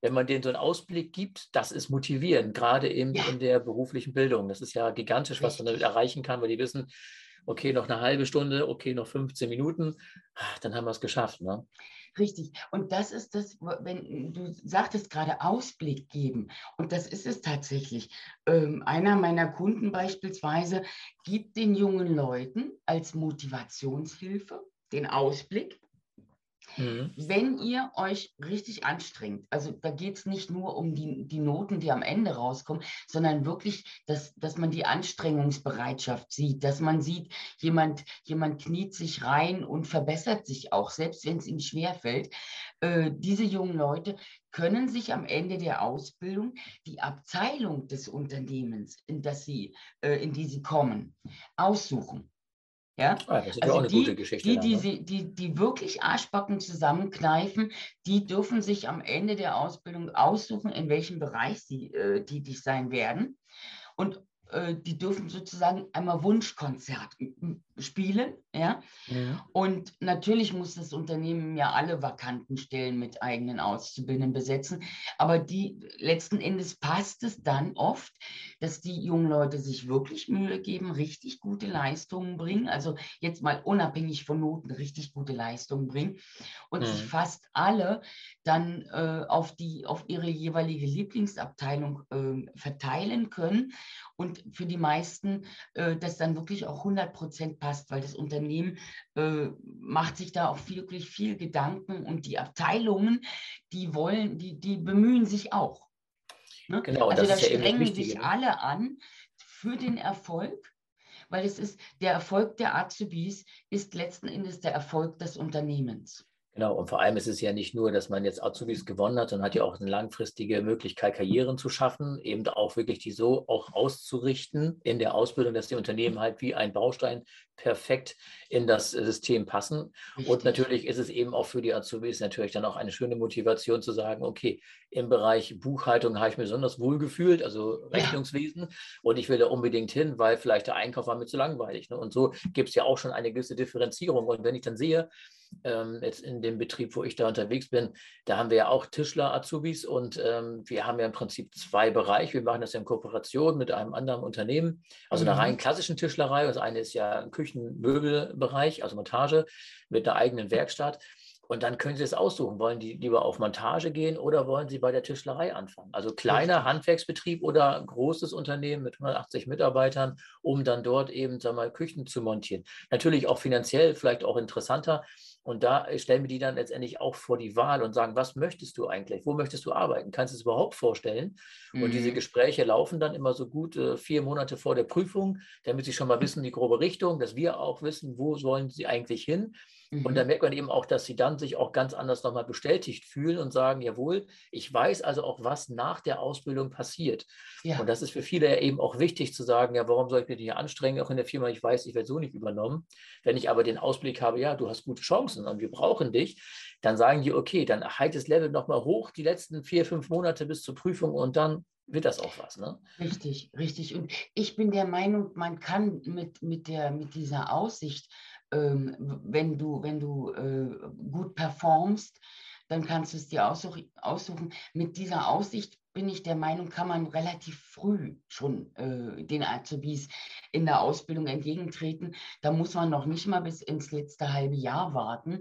wenn man denen so einen Ausblick gibt, das ist motivierend, gerade eben ja. in der beruflichen Bildung. Das ist ja gigantisch, was man damit erreichen kann, weil die wissen, okay, noch eine halbe Stunde, okay, noch 15 Minuten, dann haben wir es geschafft. Ne? Richtig. Und das ist das, wenn du sagtest gerade Ausblick geben. Und das ist es tatsächlich. Ähm, einer meiner Kunden beispielsweise gibt den jungen Leuten als Motivationshilfe den Ausblick Mhm. Wenn ihr euch richtig anstrengt, also da geht es nicht nur um die, die Noten, die am Ende rauskommen, sondern wirklich, dass, dass man die Anstrengungsbereitschaft sieht, dass man sieht, jemand, jemand kniet sich rein und verbessert sich auch, selbst wenn es ihm schwerfällt. Äh, diese jungen Leute können sich am Ende der Ausbildung die Abteilung des Unternehmens, in, das sie, äh, in die sie kommen, aussuchen. Ja? Ah, das ist also ja auch eine die, gute Geschichte. Die, dann, ne? die, die, die wirklich Arschbacken zusammenkneifen, die dürfen sich am Ende der Ausbildung aussuchen, in welchem Bereich sie äh, tätig sein werden. Und die dürfen sozusagen einmal Wunschkonzert spielen. Ja? ja? Und natürlich muss das Unternehmen ja alle vakanten Stellen mit eigenen Auszubildenden besetzen. Aber die letzten Endes passt es dann oft, dass die jungen Leute sich wirklich Mühe geben, richtig gute Leistungen bringen. Also jetzt mal unabhängig von Noten richtig gute Leistungen bringen und ja. sich fast alle dann äh, auf, die, auf ihre jeweilige Lieblingsabteilung äh, verteilen können. Und für die meisten äh, das dann wirklich auch 100 Prozent passt, weil das Unternehmen äh, macht sich da auch wirklich viel Gedanken und die Abteilungen, die wollen, die, die bemühen sich auch. Ne? Genau, also da strengen ja sich ne? alle an für den Erfolg weil es ist der Erfolg der Azubis ist letzten Endes der Erfolg des Unternehmens. Genau, und vor allem ist es ja nicht nur, dass man jetzt Azubis gewonnen hat, sondern hat ja auch eine langfristige Möglichkeit, Karrieren zu schaffen, eben auch wirklich die so auch auszurichten in der Ausbildung, dass die Unternehmen halt wie ein Baustein perfekt in das System passen. Richtig. Und natürlich ist es eben auch für die Azubis natürlich dann auch eine schöne Motivation zu sagen, okay, im Bereich Buchhaltung habe ich mir besonders wohl gefühlt, also Rechnungswesen, ja. und ich will da unbedingt hin, weil vielleicht der Einkauf war mir zu langweilig. Ne? Und so gibt es ja auch schon eine gewisse Differenzierung. Und wenn ich dann sehe, ähm, jetzt in dem Betrieb, wo ich da unterwegs bin, da haben wir ja auch Tischler-Azubis und ähm, wir haben ja im Prinzip zwei Bereiche. Wir machen das ja in Kooperation mit einem anderen Unternehmen, also mhm. einer rein klassischen Tischlerei. Das eine ist ja ein Küchenmöbelbereich, also Montage mit einer eigenen Werkstatt. Und dann können Sie es aussuchen. Wollen die lieber auf Montage gehen oder wollen Sie bei der Tischlerei anfangen? Also kleiner Handwerksbetrieb oder großes Unternehmen mit 180 Mitarbeitern, um dann dort eben, sagen wir mal, Küchen zu montieren. Natürlich auch finanziell vielleicht auch interessanter, und da stellen wir die dann letztendlich auch vor die Wahl und sagen, was möchtest du eigentlich? Wo möchtest du arbeiten? Kannst du es überhaupt vorstellen? Mhm. Und diese mhm. Gespräche laufen dann immer so gut äh, vier Monate vor der Prüfung, damit sie schon mal wissen, die grobe Richtung, dass wir auch wissen, wo sollen sie eigentlich hin. Mhm. Und dann merkt man eben auch, dass sie dann sich auch ganz anders nochmal bestätigt fühlen und sagen, jawohl, ich weiß also auch, was nach der Ausbildung passiert. Ja. Und das ist für viele eben auch wichtig zu sagen, ja, warum soll ich mich hier anstrengen, auch in der Firma, ich weiß, ich werde so nicht übernommen. Wenn ich aber den Ausblick habe, ja, du hast gute Chancen und wir brauchen dich, dann sagen die, okay, dann halt das Level nochmal hoch, die letzten vier, fünf Monate bis zur Prüfung und dann wird das auch was. Ne? Richtig, richtig. Und ich bin der Meinung, man kann mit, mit, der, mit dieser Aussicht ähm, wenn du, wenn du äh, gut performst, dann kannst du es dir aussuchen. Mit dieser Aussicht bin ich der Meinung, kann man relativ früh schon äh, den Azubis in der Ausbildung entgegentreten. Da muss man noch nicht mal bis ins letzte halbe Jahr warten,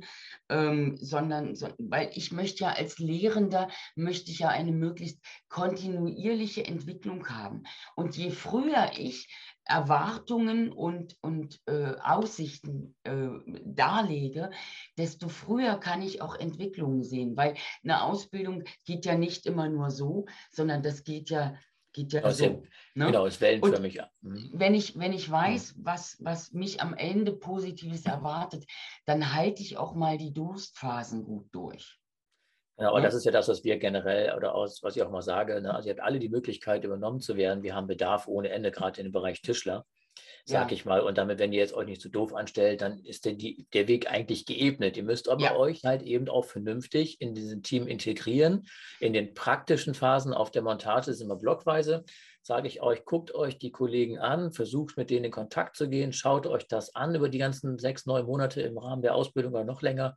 ähm, sondern, so, weil ich möchte ja als Lehrender, möchte ich ja eine möglichst kontinuierliche Entwicklung haben. Und je früher ich Erwartungen und, und äh, Aussichten äh, darlege, desto früher kann ich auch Entwicklungen sehen, weil eine Ausbildung geht ja nicht immer nur so, sondern das geht ja geht ja so. Ja, ne? Genau, ist wellenförmig. Mhm. Wenn ich, wenn ich weiß, was, was mich am Ende Positives erwartet, dann halte ich auch mal die Durstphasen gut durch. Genau, und das ist ja das, was wir generell oder aus, was ich auch mal sage. Ne? Also ihr habt alle die Möglichkeit, übernommen zu werden. Wir haben Bedarf ohne Ende, gerade in dem Bereich Tischler, sag ja. ich mal. Und damit, wenn ihr jetzt euch nicht zu so doof anstellt, dann ist der, die, der Weg eigentlich geebnet. Ihr müsst aber ja. euch halt eben auch vernünftig in diesem Team integrieren. In den praktischen Phasen auf der Montage sind wir blockweise sage ich euch, guckt euch die Kollegen an, versucht mit denen in Kontakt zu gehen, schaut euch das an über die ganzen sechs, neun Monate im Rahmen der Ausbildung oder noch länger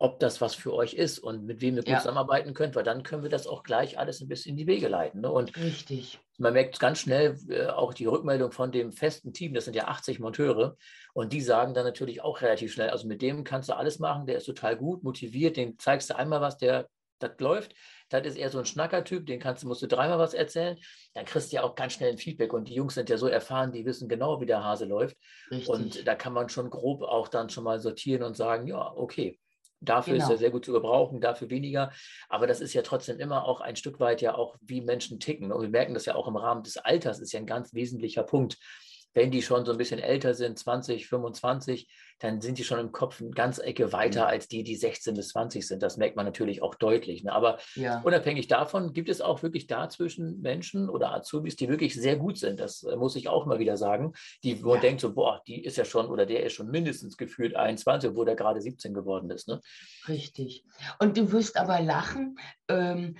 ob das was für euch ist und mit wem ihr gut ja. zusammenarbeiten könnt, weil dann können wir das auch gleich alles ein bisschen in die Wege leiten. Ne? Und Richtig. Man merkt ganz schnell äh, auch die Rückmeldung von dem festen Team, das sind ja 80 Monteure, und die sagen dann natürlich auch relativ schnell, also mit dem kannst du alles machen, der ist total gut, motiviert, den zeigst du einmal was, der das läuft. Das ist eher so ein Schnackertyp, den kannst, musst du dreimal was erzählen. Dann kriegst du ja auch ganz schnell ein Feedback. Und die Jungs sind ja so erfahren, die wissen genau, wie der Hase läuft. Richtig. Und da kann man schon grob auch dann schon mal sortieren und sagen, ja, okay, Dafür genau. ist er sehr gut zu gebrauchen, dafür weniger. Aber das ist ja trotzdem immer auch ein Stück weit ja auch, wie Menschen ticken. Und wir merken das ja auch im Rahmen des Alters, ist ja ein ganz wesentlicher Punkt wenn die schon so ein bisschen älter sind, 20, 25, dann sind die schon im Kopf eine ganz Ecke weiter mhm. als die, die 16 bis 20 sind. Das merkt man natürlich auch deutlich. Ne? Aber ja. unabhängig davon gibt es auch wirklich dazwischen Menschen oder Azubis, die wirklich sehr gut sind. Das äh, muss ich auch mal wieder sagen. Die, wo ja. man denkt so, boah, die ist ja schon oder der ist schon mindestens gefühlt 21, obwohl der gerade 17 geworden ist. Ne? Richtig. Und du wirst aber lachen. Ähm,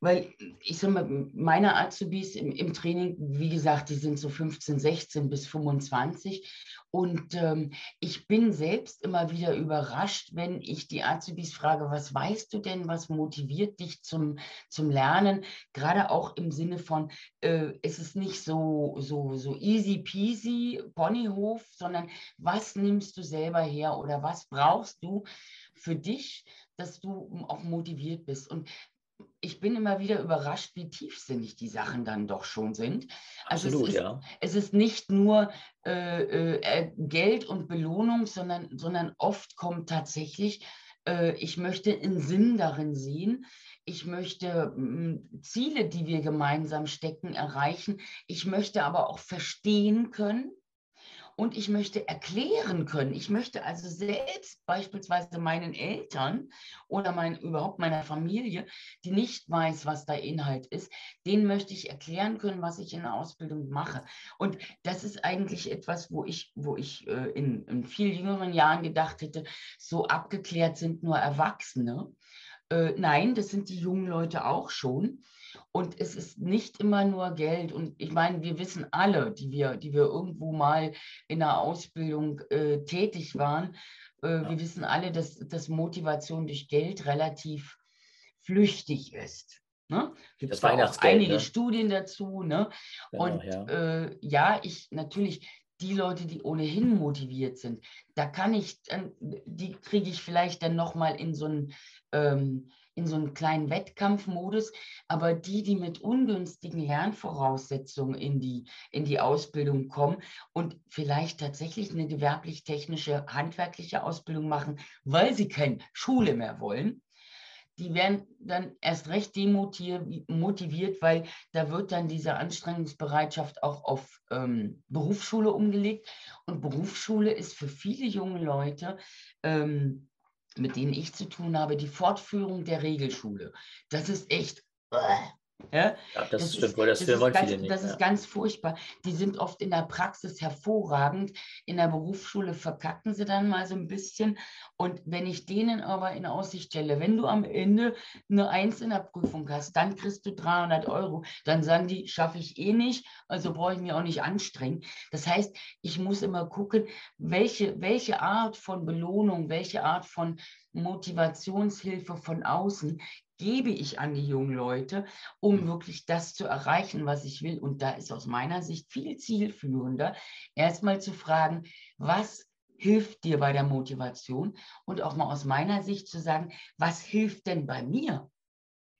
weil ich sage mal, meine Azubis im, im, Training, wie gesagt, die sind so 15, 16 bis 25. Und ähm, ich bin selbst immer wieder überrascht, wenn ich die Azubis frage, was weißt du denn, was motiviert dich zum, zum Lernen? Gerade auch im Sinne von, äh, es ist nicht so, so, so easy peasy, Ponyhof, sondern was nimmst du selber her oder was brauchst du für dich, dass du auch motiviert bist. Und ich bin immer wieder überrascht, wie tiefsinnig die Sachen dann doch schon sind. Also Absolut, es ist, ja. Es ist nicht nur äh, äh, äh, Geld und Belohnung, sondern, sondern oft kommt tatsächlich, äh, ich möchte einen Sinn darin sehen. Ich möchte mh, hm, Ziele, die wir gemeinsam stecken, erreichen. Ich möchte aber auch verstehen können, und ich möchte erklären können. Ich möchte also selbst beispielsweise meinen Eltern oder mein, überhaupt meiner Familie, die nicht weiß, was da Inhalt ist, denen möchte ich erklären können, was ich in der Ausbildung mache. Und das ist eigentlich etwas, wo ich, wo ich äh, in, in viel jüngeren Jahren gedacht hätte, so abgeklärt sind nur Erwachsene. Äh, nein, das sind die jungen Leute auch schon. Und es ist nicht immer nur Geld. Und ich meine, wir wissen alle, die wir, die wir irgendwo mal in der Ausbildung äh, tätig waren, äh, ja. wir wissen alle, dass, dass Motivation durch Geld relativ flüchtig ist. Ne? Gibt es auch einige ne? Studien dazu. Ne? Genau, und ja. Äh, ja, ich natürlich die Leute, die ohnehin motiviert sind, da kann ich, die kriege ich vielleicht dann nochmal in so ein ähm, in so einen kleinen Wettkampfmodus, aber die, die mit ungünstigen Lernvoraussetzungen in die, in die Ausbildung kommen und vielleicht tatsächlich eine gewerblich-technische, handwerkliche Ausbildung machen, weil sie keine Schule mehr wollen, die werden dann erst recht demotiviert, weil da wird dann diese Anstrengungsbereitschaft auch auf ähm, Berufsschule umgelegt. Und Berufsschule ist für viele junge Leute ähm, mit denen ich zu tun habe, die Fortführung der Regelschule. Das ist echt. Ja, ja das, das, stimmt wohl, das, das, ist ganz, nicht, das ja. ist ganz furchtbar. Die sind oft in der Praxis hervorragend. In der Berufsschule verkacken sie dann mal so ein bisschen. Und wenn ich denen aber in Aussicht stelle, wenn du am Ende eine Eins in der Prüfung hast, dann kriegst du 300 Euro. Dann sagen die, schaffe ich eh nicht, also brauche ich mich auch nicht anstrengen. Das heißt, ich muss immer gucken, welche, welche Art von Belohnung, welche Art von Motivationshilfe von außen gebe ich an die jungen Leute, um mhm. wirklich das zu erreichen, was ich will. Und da ist aus meiner Sicht viel zielführender, erstmal zu fragen, was hilft dir bei der Motivation und auch mal aus meiner Sicht zu sagen, was hilft denn bei mir?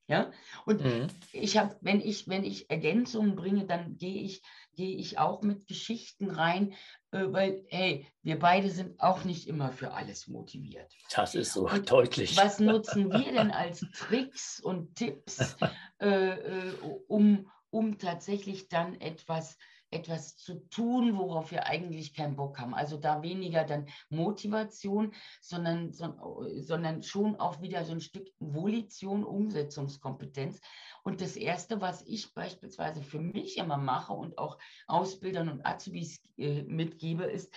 Ja, und mhm. ich habe, wenn ich, wenn ich Ergänzungen bringe, dann gehe ich, gehe ich auch mit Geschichten rein, äh, weil, hey, wir beide sind auch nicht immer für alles motiviert. Das ist so und deutlich. Was nutzen [laughs] wir denn als Tricks und Tipps, äh, äh, um, um tatsächlich dann etwas etwas zu tun, worauf wir eigentlich keinen Bock haben. Also da weniger dann Motivation, sondern, sondern schon auch wieder so ein Stück Volition, Umsetzungskompetenz. Und das Erste, was ich beispielsweise für mich immer mache und auch Ausbildern und Azubis äh, mitgebe, ist,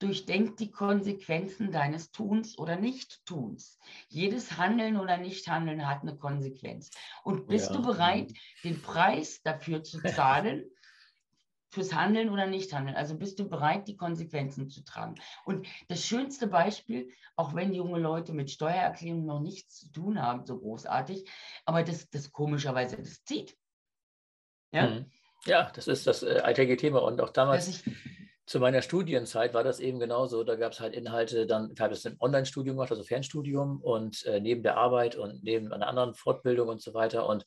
durchdenk die Konsequenzen deines Tuns oder Nicht-Tuns. Jedes Handeln oder Nichthandeln hat eine Konsequenz. Und bist ja. du bereit, den Preis dafür zu zahlen? Fürs Handeln oder Nichthandeln. Also bist du bereit, die Konsequenzen zu tragen. Und das schönste Beispiel, auch wenn junge Leute mit Steuererklärung noch nichts zu tun haben, so großartig, aber das, das komischerweise, das zieht. Ja, mhm. ja das ist das äh, alltägliche Thema. Und auch damals zu meiner Studienzeit war das eben genauso. Da gab es halt Inhalte, dann, ich habe es im Online-Studium gemacht, also Fernstudium und äh, neben der Arbeit und neben einer anderen Fortbildung und so weiter. Und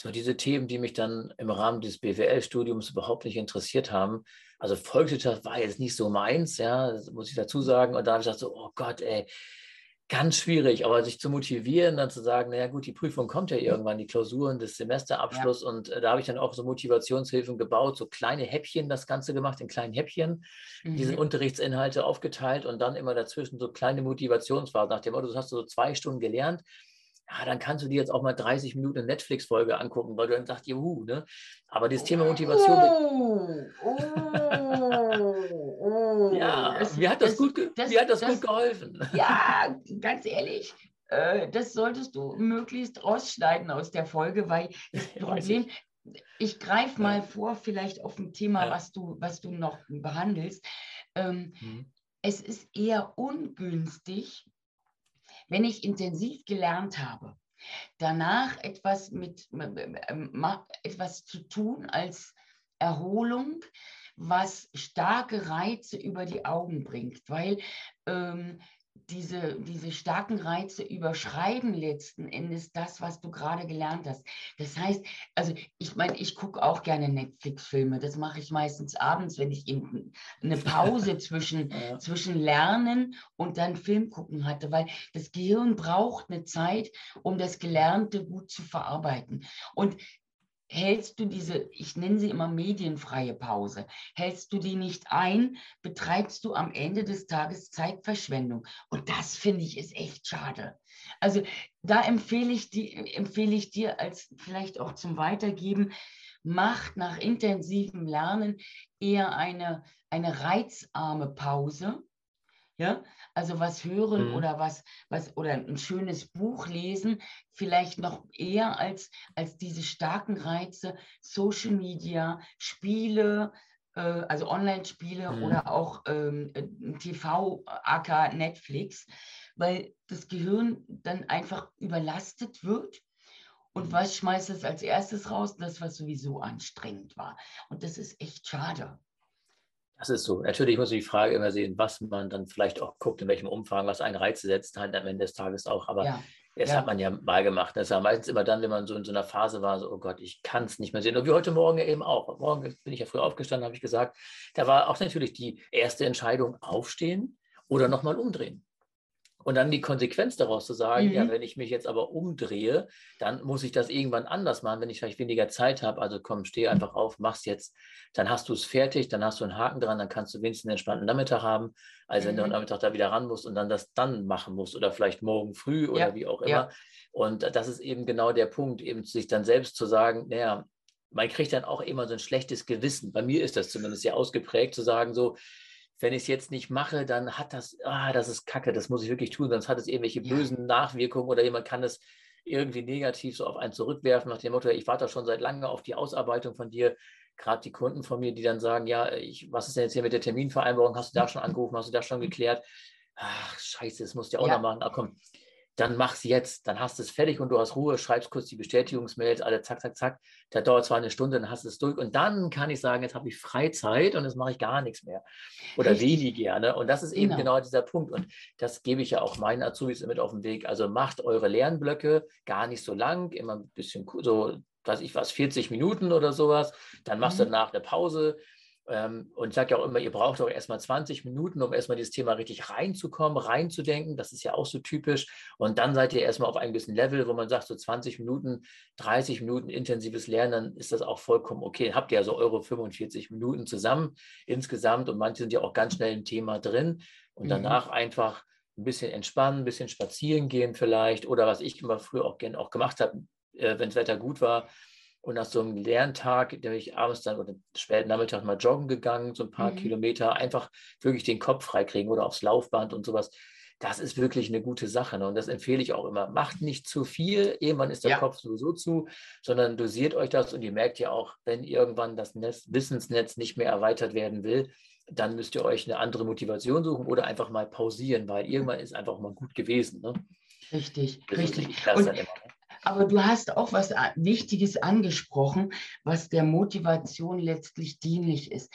so diese Themen, die mich dann im Rahmen des BWL-Studiums überhaupt nicht interessiert haben. Also Volkswirtschaft war jetzt nicht so meins, ja, muss ich dazu sagen. Und da habe ich gesagt, so, oh Gott, ey, ganz schwierig, aber sich zu motivieren, dann zu sagen, naja gut, die Prüfung kommt ja irgendwann, die Klausuren des Semesterabschluss ja. und äh, da habe ich dann auch so Motivationshilfen gebaut, so kleine Häppchen das Ganze gemacht, in kleinen Häppchen, mhm. diese Unterrichtsinhalte aufgeteilt und dann immer dazwischen so kleine Motivationsphasen nach dem Motto, du hast so zwei Stunden gelernt, ja, dann kannst du dir jetzt auch mal 30 Minuten Netflix-Folge angucken, weil du dann sagst, juhu, ne? Aber das Thema Motivation. Oh, oh, ja, das, mir hat das, das gut, das, mir hat das, das, gut geholfen. Ja, ganz ehrlich, äh, das solltest du möglichst rausschneiden aus der Folge, weil das [laughs] Problem, ich, ich greife mal vor, vielleicht auf ein Thema, ja. was, du, was du noch behandelst. Ähm, mhm. Es ist eher ungünstig, wenn ich intensiv gelernt habe, danach etwas mit ähm, etwas zu tun als Erholung, was starke Reize über die Augen bringt, weil ähm, diese, diese starken Reize überschreiben letzten Endes das, was du gerade gelernt hast. Das heißt, also ich meine, ich gucke auch gerne Netflix-Filme. Das mache ich meistens abends, wenn ich eben eine Pause [laughs] zwischen, ja. zwischen Lernen und dann Film gucken hatte, weil das Gehirn braucht eine Zeit, um das Gelernte gut zu verarbeiten. Und hältst du diese, ich nenne sie immer medienfreie Pause, hältst du die nicht ein, betreibst du am Ende des Tages Zeitverschwendung. Und das finde ich ist echt schade. Also da empfehle ich, die, empfehle ich dir als vielleicht auch zum Weitergeben, macht nach intensivem Lernen eher eine, eine reizarme Pause. Ja, also was hören mhm. oder was, was oder ein schönes Buch lesen, vielleicht noch eher als, als diese starken Reize, Social Media, Spiele, äh, also Online-Spiele mhm. oder auch ähm, TV, AK Netflix, weil das Gehirn dann einfach überlastet wird. Und mhm. was schmeißt es als erstes raus? Das, was sowieso anstrengend war. Und das ist echt schade. Das ist so. Natürlich muss ich die Frage immer sehen, was man dann vielleicht auch guckt, in welchem Umfang, was einen Reiz setzt, halt am Ende des Tages auch. Aber ja. das ja. hat man ja mal gemacht. Das war meistens immer dann, wenn man so in so einer Phase war, so, oh Gott, ich kann es nicht mehr sehen. Und wie heute Morgen eben auch. Morgen bin ich ja früh aufgestanden, habe ich gesagt, da war auch natürlich die erste Entscheidung, aufstehen oder nochmal umdrehen. Und dann die Konsequenz daraus zu sagen, mhm. ja, wenn ich mich jetzt aber umdrehe, dann muss ich das irgendwann anders machen, wenn ich vielleicht weniger Zeit habe. Also komm, steh einfach auf, mach's jetzt. Dann hast du es fertig, dann hast du einen Haken dran, dann kannst du wenigstens einen entspannten Nachmittag haben, als wenn du am mhm. Nachmittag da wieder ran musst und dann das dann machen musst oder vielleicht morgen früh oder ja. wie auch immer. Ja. Und das ist eben genau der Punkt, eben sich dann selbst zu sagen, naja, man kriegt dann auch immer so ein schlechtes Gewissen. Bei mir ist das zumindest sehr ausgeprägt, zu sagen so, wenn ich es jetzt nicht mache, dann hat das, ah, das ist Kacke, das muss ich wirklich tun, sonst hat es irgendwelche ja. bösen Nachwirkungen oder jemand kann es irgendwie negativ so auf einen zurückwerfen, nach dem Motto, ich warte schon seit langem auf die Ausarbeitung von dir. Gerade die Kunden von mir, die dann sagen, ja, ich, was ist denn jetzt hier mit der Terminvereinbarung? Hast du da schon angerufen? Hast du das schon geklärt? Ach, scheiße, das musst du ja auch ja. noch machen. Ach komm, dann mach's jetzt, dann hast du es fertig und du hast Ruhe, schreibst kurz die Bestätigungsmails, alle zack, zack, zack. Da dauert zwar eine Stunde, dann hast du es durch und dann kann ich sagen, jetzt habe ich Freizeit und jetzt mache ich gar nichts mehr oder Richtig. wenig gerne. Und das ist eben genau. genau dieser Punkt und das gebe ich ja auch meinen Azubis mit auf den Weg. Also macht eure Lernblöcke gar nicht so lang, immer ein bisschen so, weiß ich was, 40 Minuten oder sowas. Dann machst mhm. du danach eine Pause, und ich sage ja auch immer, ihr braucht auch erstmal 20 Minuten, um erstmal dieses Thema richtig reinzukommen, reinzudenken. Das ist ja auch so typisch. Und dann seid ihr erstmal auf einem gewissen Level, wo man sagt, so 20 Minuten, 30 Minuten intensives Lernen, dann ist das auch vollkommen okay. Habt ihr also eure 45 Minuten zusammen insgesamt und manche sind ja auch ganz schnell im Thema drin. Und mhm. danach einfach ein bisschen entspannen, ein bisschen spazieren gehen vielleicht. Oder was ich immer früher auch gerne auch gemacht habe, äh, wenn das Wetter gut war, und nach so einem Lerntag, da bin ich abends dann oder späten Nachmittag mal joggen gegangen, so ein paar mhm. Kilometer, einfach wirklich den Kopf freikriegen oder aufs Laufband und sowas. Das ist wirklich eine gute Sache. Ne? Und das empfehle ich auch immer. Macht nicht zu viel, irgendwann ist der ja. Kopf sowieso zu, sondern dosiert euch das und ihr merkt ja auch, wenn irgendwann das Netz, Wissensnetz nicht mehr erweitert werden will, dann müsst ihr euch eine andere Motivation suchen oder einfach mal pausieren, weil irgendwann ist einfach mal gut gewesen. Ne? Richtig, richtig. Und, immer? Aber du hast auch was Wichtiges angesprochen, was der Motivation letztlich dienlich ist.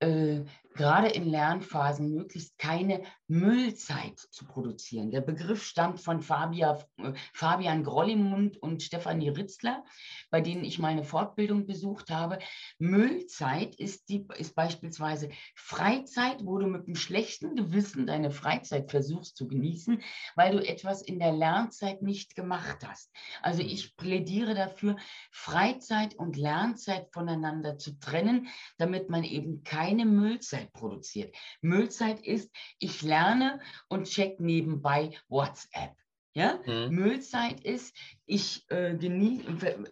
Äh, gerade in Lernphasen möglichst keine Müllzeit zu produzieren. Der Begriff stammt von Fabia, äh, Fabian Grollimund und Stefanie Ritzler, bei denen ich mal eine Fortbildung besucht habe. Müllzeit ist, die, ist beispielsweise Freizeit, wo du mit einem schlechten Gewissen deine Freizeit versuchst zu genießen, weil du etwas in der Lernzeit nicht gemacht hast. Also ich plädiere dafür, Freizeit und Lernzeit voneinander zu trennen, damit man eben keine Müllzeit Müllzeit produziert. Müllzeit ist, ich lerne und check nebenbei WhatsApp. Ja? Mhm. Müllzeit ist, ich äh,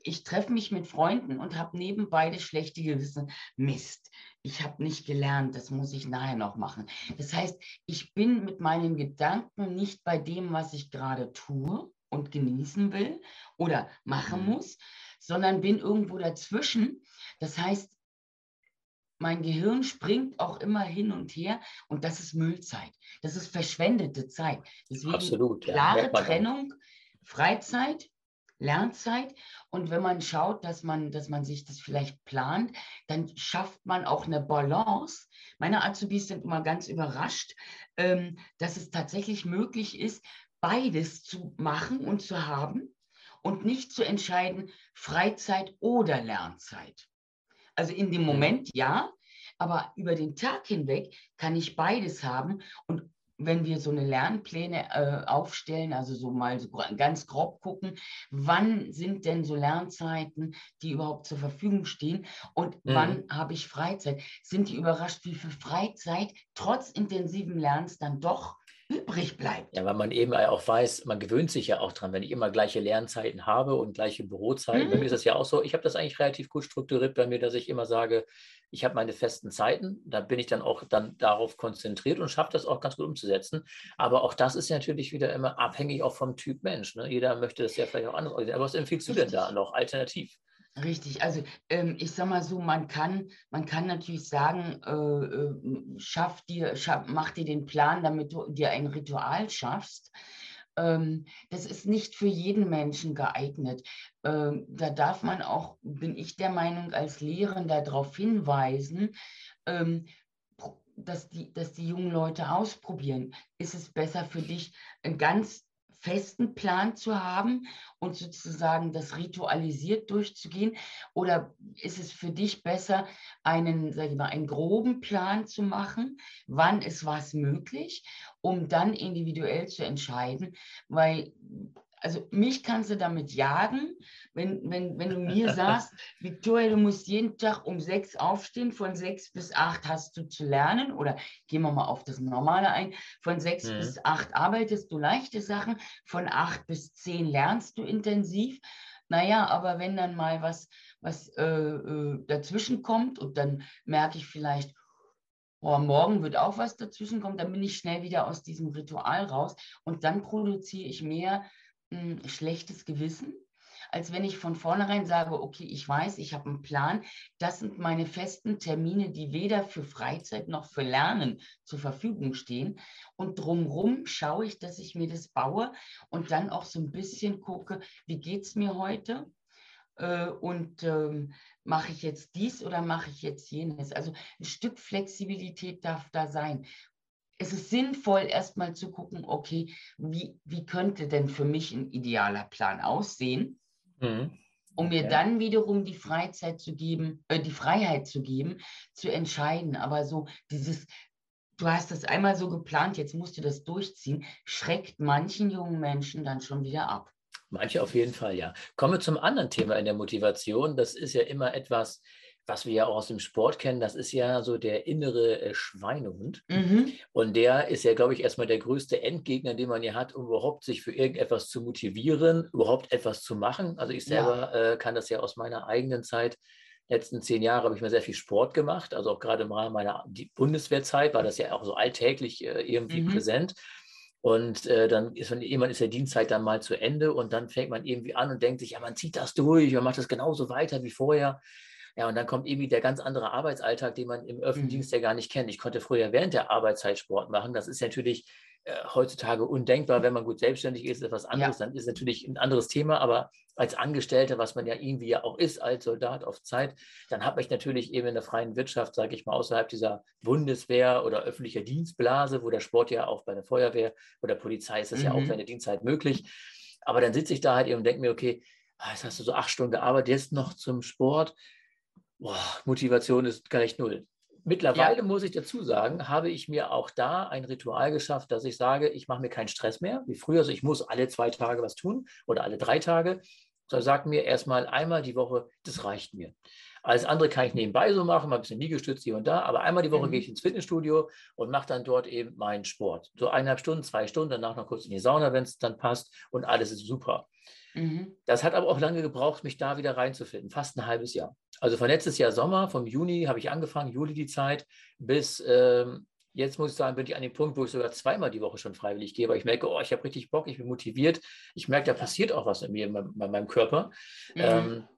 ich treffe mich mit Freunden und habe nebenbei das schlechte Gewissen. Mist, ich habe nicht gelernt, das muss ich nachher noch machen. Das heißt, ich bin mit meinen Gedanken nicht bei dem, was ich gerade tue und genießen will oder machen mhm. muss, sondern bin irgendwo dazwischen. Das heißt, mein Gehirn springt auch immer hin und her und das ist Müllzeit. Das ist verschwendete Zeit. Deswegen Absolut, ja. klare Trennung, Freizeit, Lernzeit. Und wenn man schaut, dass man, dass man sich das vielleicht plant, dann schafft man auch eine Balance. Meine Azubis sind immer ganz überrascht, ähm, dass es tatsächlich möglich ist, beides zu machen und zu haben und nicht zu entscheiden, Freizeit oder Lernzeit. Also in dem Moment ja, aber über den Tag hinweg kann ich beides haben. Und wenn wir so eine Lernpläne äh, aufstellen, also so mal so ganz grob gucken, wann sind denn so Lernzeiten, die überhaupt zur Verfügung stehen und mhm. wann habe ich Freizeit, sind die überrascht, wie viel Freizeit trotz intensivem Lernens dann doch übrig bleibt. Ja, weil man eben auch weiß, man gewöhnt sich ja auch dran, wenn ich immer gleiche Lernzeiten habe und gleiche Bürozeiten. Mhm. Bei mir ist das ja auch so, ich habe das eigentlich relativ gut strukturiert bei mir, dass ich immer sage, ich habe meine festen Zeiten, da bin ich dann auch dann darauf konzentriert und schaffe das auch ganz gut umzusetzen. Aber auch das ist natürlich wieder immer abhängig auch vom Typ Mensch. Ne? Jeder möchte das ja vielleicht auch anders organisieren. Aber was empfiehlst du denn da noch alternativ? Richtig, also ähm, ich sage mal so, man kann, man kann natürlich sagen, äh, äh, schaff dir, schaff, mach dir den Plan, damit du dir ein Ritual schaffst. Ähm, das ist nicht für jeden Menschen geeignet. Ähm, da darf man auch, bin ich der Meinung, als Lehrender darauf hinweisen, ähm, dass die, dass die jungen Leute ausprobieren. Ist es besser für dich, ein ganz festen Plan zu haben und sozusagen das ritualisiert durchzugehen? Oder ist es für dich besser, einen, sag ich mal, einen groben Plan zu machen? Wann ist was möglich, um dann individuell zu entscheiden? Weil also mich kannst du damit jagen, wenn, wenn, wenn du mir [laughs] sagst, Victoria, du musst jeden Tag um sechs aufstehen, von sechs bis acht hast du zu lernen oder gehen wir mal auf das Normale ein, von sechs mhm. bis acht arbeitest du leichte Sachen, von acht bis zehn lernst du intensiv. Naja, aber wenn dann mal was, was äh, äh, dazwischen kommt und dann merke ich vielleicht, oh, morgen wird auch was dazwischen kommen, dann bin ich schnell wieder aus diesem Ritual raus und dann produziere ich mehr ein schlechtes Gewissen, als wenn ich von vornherein sage, okay, ich weiß, ich habe einen Plan, das sind meine festen Termine, die weder für Freizeit noch für Lernen zur Verfügung stehen. Und drumherum schaue ich, dass ich mir das baue und dann auch so ein bisschen gucke, wie geht es mir heute? Äh, und ähm, mache ich jetzt dies oder mache ich jetzt jenes? Also ein Stück Flexibilität darf da sein es ist sinnvoll, erstmal zu gucken, okay, wie, wie könnte denn für mich ein idealer Plan aussehen, mhm. um mir ja. dann wiederum die Freizeit zu geben, äh, die Freiheit zu geben, zu entscheiden. Aber so dieses, du hast das einmal so geplant, jetzt musst du das durchziehen, schreckt manchen jungen Menschen dann schon wieder ab. Manche auf jeden Fall, ja. Kommen wir zum anderen Thema in der Motivation. Das ist ja immer etwas, was wir ja auch aus dem Sport kennen, das ist ja so der innere äh, Schweinehund. Mhm. Und der ist ja, glaube ich, erstmal der größte Endgegner, den man ja hat, um überhaupt sich für irgendetwas zu motivieren, überhaupt etwas zu machen. Also ich selber ja. äh, kann das ja aus meiner eigenen Zeit. Letzten zehn Jahre habe ich mir sehr viel Sport gemacht. Also auch gerade im Rahmen meiner Bundeswehrzeit war das ja auch so alltäglich äh, irgendwie mhm. präsent. Und äh, dann ist man, irgendwann ist der Dienstzeit dann mal zu Ende und dann fängt man irgendwie an und denkt sich, ja, man zieht das durch, man macht das genauso weiter wie vorher. Ja, und dann kommt irgendwie der ganz andere Arbeitsalltag, den man im öffentlichen Dienst mhm. ja gar nicht kennt. Ich konnte früher während der Arbeitszeit Sport machen. Das ist natürlich äh, heutzutage undenkbar. Wenn man gut selbstständig ist, ist etwas anderes. Ja. Dann ist natürlich ein anderes Thema. Aber als Angestellter, was man ja irgendwie ja auch ist, als Soldat auf Zeit, dann habe ich natürlich eben in der freien Wirtschaft, sage ich mal, außerhalb dieser Bundeswehr oder öffentlicher Dienstblase, wo der Sport ja auch bei der Feuerwehr oder Polizei ist das mhm. ja auch während der Dienstzeit möglich. Aber dann sitze ich da halt eben und denke mir, okay, ah, jetzt hast du so acht Stunden gearbeitet, jetzt noch zum Sport boah, Motivation ist gleich null. Mittlerweile ja. muss ich dazu sagen, habe ich mir auch da ein Ritual geschafft, dass ich sage, ich mache mir keinen Stress mehr, wie früher. Also ich muss alle zwei Tage was tun oder alle drei Tage. So sagt mir erstmal einmal die Woche, das reicht mir. Alles andere kann ich nebenbei so machen, mal ein bisschen Liegestütz hier und da, aber einmal die Woche mhm. gehe ich ins Fitnessstudio und mache dann dort eben meinen Sport. So eineinhalb Stunden, zwei Stunden, danach noch kurz in die Sauna, wenn es dann passt und alles ist super. Mhm. Das hat aber auch lange gebraucht, mich da wieder reinzufinden, fast ein halbes Jahr. Also von letztes Jahr Sommer, vom Juni habe ich angefangen, Juli die Zeit, bis ähm, jetzt muss ich sagen, bin ich an dem Punkt, wo ich sogar zweimal die Woche schon freiwillig gehe, weil ich merke, oh, ich habe richtig Bock, ich bin motiviert. Ich merke, da passiert auch was in mir, in meinem, in meinem Körper. Mhm. Ähm,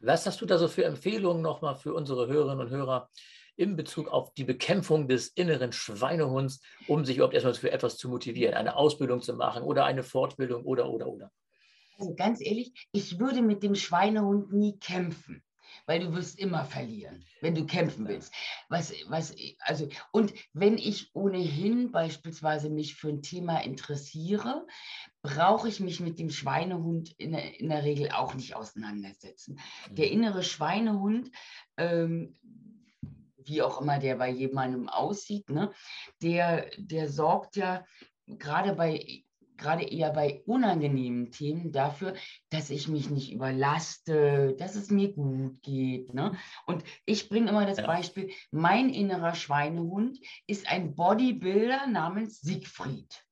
was hast du da so für Empfehlungen nochmal für unsere Hörerinnen und Hörer in Bezug auf die Bekämpfung des inneren Schweinehunds, um sich überhaupt erstmal für etwas zu motivieren, eine Ausbildung zu machen oder eine Fortbildung oder, oder, oder? Also ganz ehrlich, ich würde mit dem Schweinehund nie kämpfen weil du wirst immer verlieren, wenn du kämpfen willst. Was, was, also, und wenn ich ohnehin beispielsweise mich für ein Thema interessiere, brauche ich mich mit dem Schweinehund in der, in der Regel auch nicht auseinandersetzen. Der mhm. innere Schweinehund, ähm, wie auch immer der bei jemandem aussieht, ne, der, der sorgt ja gerade bei gerade eher bei unangenehmen Themen dafür, dass ich mich nicht überlaste, dass es mir gut geht. Ne? Und ich bringe immer das. Beispiel, mein innerer Schweinehund ist ein Bodybuilder namens Siegfried.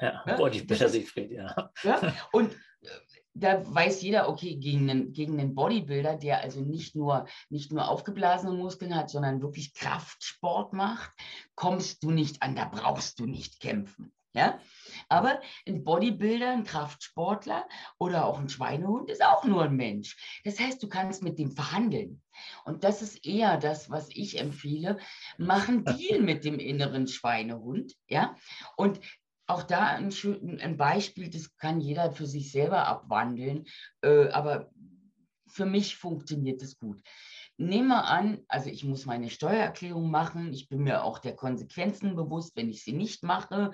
Ja, ja? Bodybuilder Siegfried, ja. ja? [laughs] Und äh, da weiß jeder, okay, gegen einen, gegen einen Bodybuilder, der also nicht nur, nicht nur aufgeblasene Muskeln hat, sondern wirklich Kraftsport macht, kommst du nicht an, da brauchst du nicht kämpfen. Ja? Aber ein Bodybuilder, ein Kraftsportler oder auch ein Schweinehund ist auch nur ein Mensch. Das heißt, du kannst mit dem verhandeln. Und das ist eher das, was ich empfehle. Mach einen Deal [laughs] mit dem inneren Schweinehund. Ja? Und auch da ein, ein Beispiel, das kann jeder für sich selber abwandeln. Äh, aber für mich funktioniert es gut. Nehme an, also ich muss meine Steuererklärung machen, ich bin mir auch der Konsequenzen bewusst, wenn ich sie nicht mache.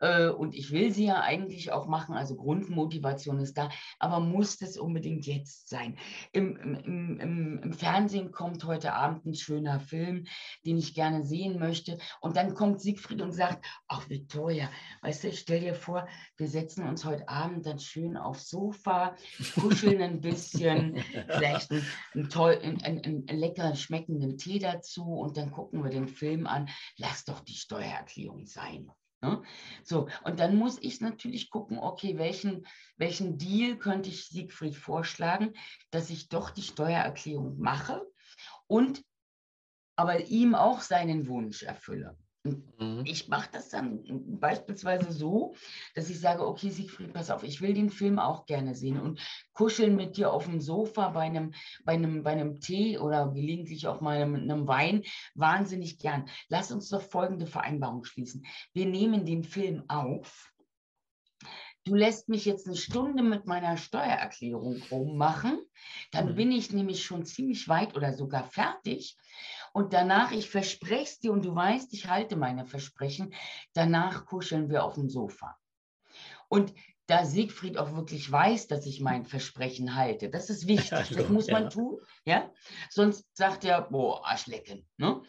Äh, und ich will sie ja eigentlich auch machen, also Grundmotivation ist da, aber muss das unbedingt jetzt sein? Im, im, im, im Fernsehen kommt heute Abend ein schöner Film, den ich gerne sehen möchte. Und dann kommt Siegfried und sagt, ach Victoria, weißt du, stell dir vor, wir setzen uns heute Abend dann schön aufs Sofa, kuscheln ein bisschen, [laughs] vielleicht einen, einen, toll, einen, einen, einen leckeren, schmeckenden Tee dazu und dann gucken wir den Film an. Lass doch die Steuererklärung sein. Ne? So, und dann muss ich natürlich gucken, okay, welchen, welchen Deal könnte ich Siegfried vorschlagen, dass ich doch die Steuererklärung mache und aber ihm auch seinen Wunsch erfülle. Mhm. Ich mache das dann beispielsweise so, dass ich sage, okay, Siegfried, pass auf, ich will den Film auch gerne sehen und kuscheln mit dir auf dem Sofa bei einem, bei einem, bei einem Tee oder gelegentlich auch mal mit einem Wein wahnsinnig gern. Lass uns doch folgende Vereinbarung schließen. Wir nehmen den Film auf. Du lässt mich jetzt eine Stunde mit meiner Steuererklärung rummachen, dann mhm. bin ich nämlich schon ziemlich weit oder sogar fertig. Und danach, ich verspreche es dir und du weißt, ich halte meine Versprechen, danach kuscheln wir auf dem Sofa. Und da Siegfried auch wirklich weiß, dass ich mein Versprechen halte. Das ist wichtig, ja, das muss man ja. tun. Ja? Sonst sagt er, boah, Arschlecken. Ne?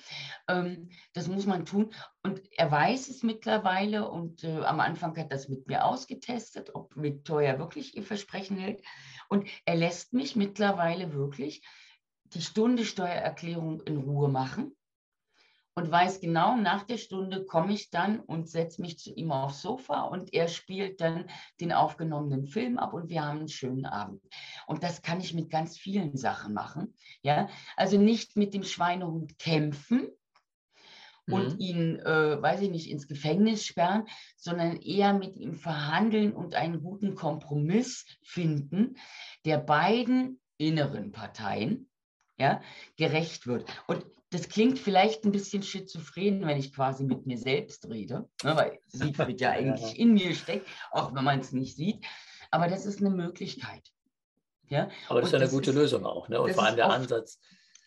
Ähm, das muss man tun. Und er weiß es mittlerweile und äh, am Anfang hat das mit mir ausgetestet, ob Victoria wirklich ihr Versprechen hält. Und er lässt mich mittlerweile wirklich die Stunde Steuererklärung in Ruhe machen und weiß genau, nach der Stunde komme ich dann und setze mich zu ihm aufs Sofa und er spielt dann den aufgenommenen Film ab und wir haben einen schönen Abend. Und das kann ich mit ganz vielen Sachen machen. Ja? Also nicht mit dem Schweinehund kämpfen, und mhm. ihn, äh, weiß ich nicht, ins Gefängnis sperren, sondern eher mit ihm verhandeln und einen guten Kompromiss finden, der beiden inneren Parteien ja, gerecht wird. Und das klingt vielleicht ein bisschen schizophren, wenn ich quasi mit mir selbst rede, ne, weil Siegfried [laughs] ja eigentlich in mir steckt, auch wenn man es nicht sieht. Aber das ist eine Möglichkeit. Ja? Aber das Und ist ja eine gute ist, Lösung auch. Ne? Und vor allem der oft, Ansatz.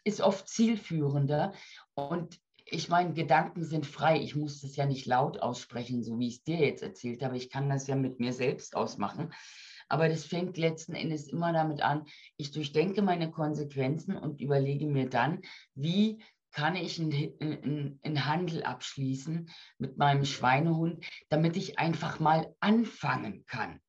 Ist oft zielführender. Und ich meine, Gedanken sind frei. Ich muss das ja nicht laut aussprechen, so wie ich es dir jetzt erzählt habe. Ich kann das ja mit mir selbst ausmachen. Aber das fängt letzten Endes immer damit an, ich durchdenke meine Konsequenzen und überlege mir dann, wie kann ich einen, Handel abschließen mit meinem Schweinehund, damit ich einfach mal anfangen kann.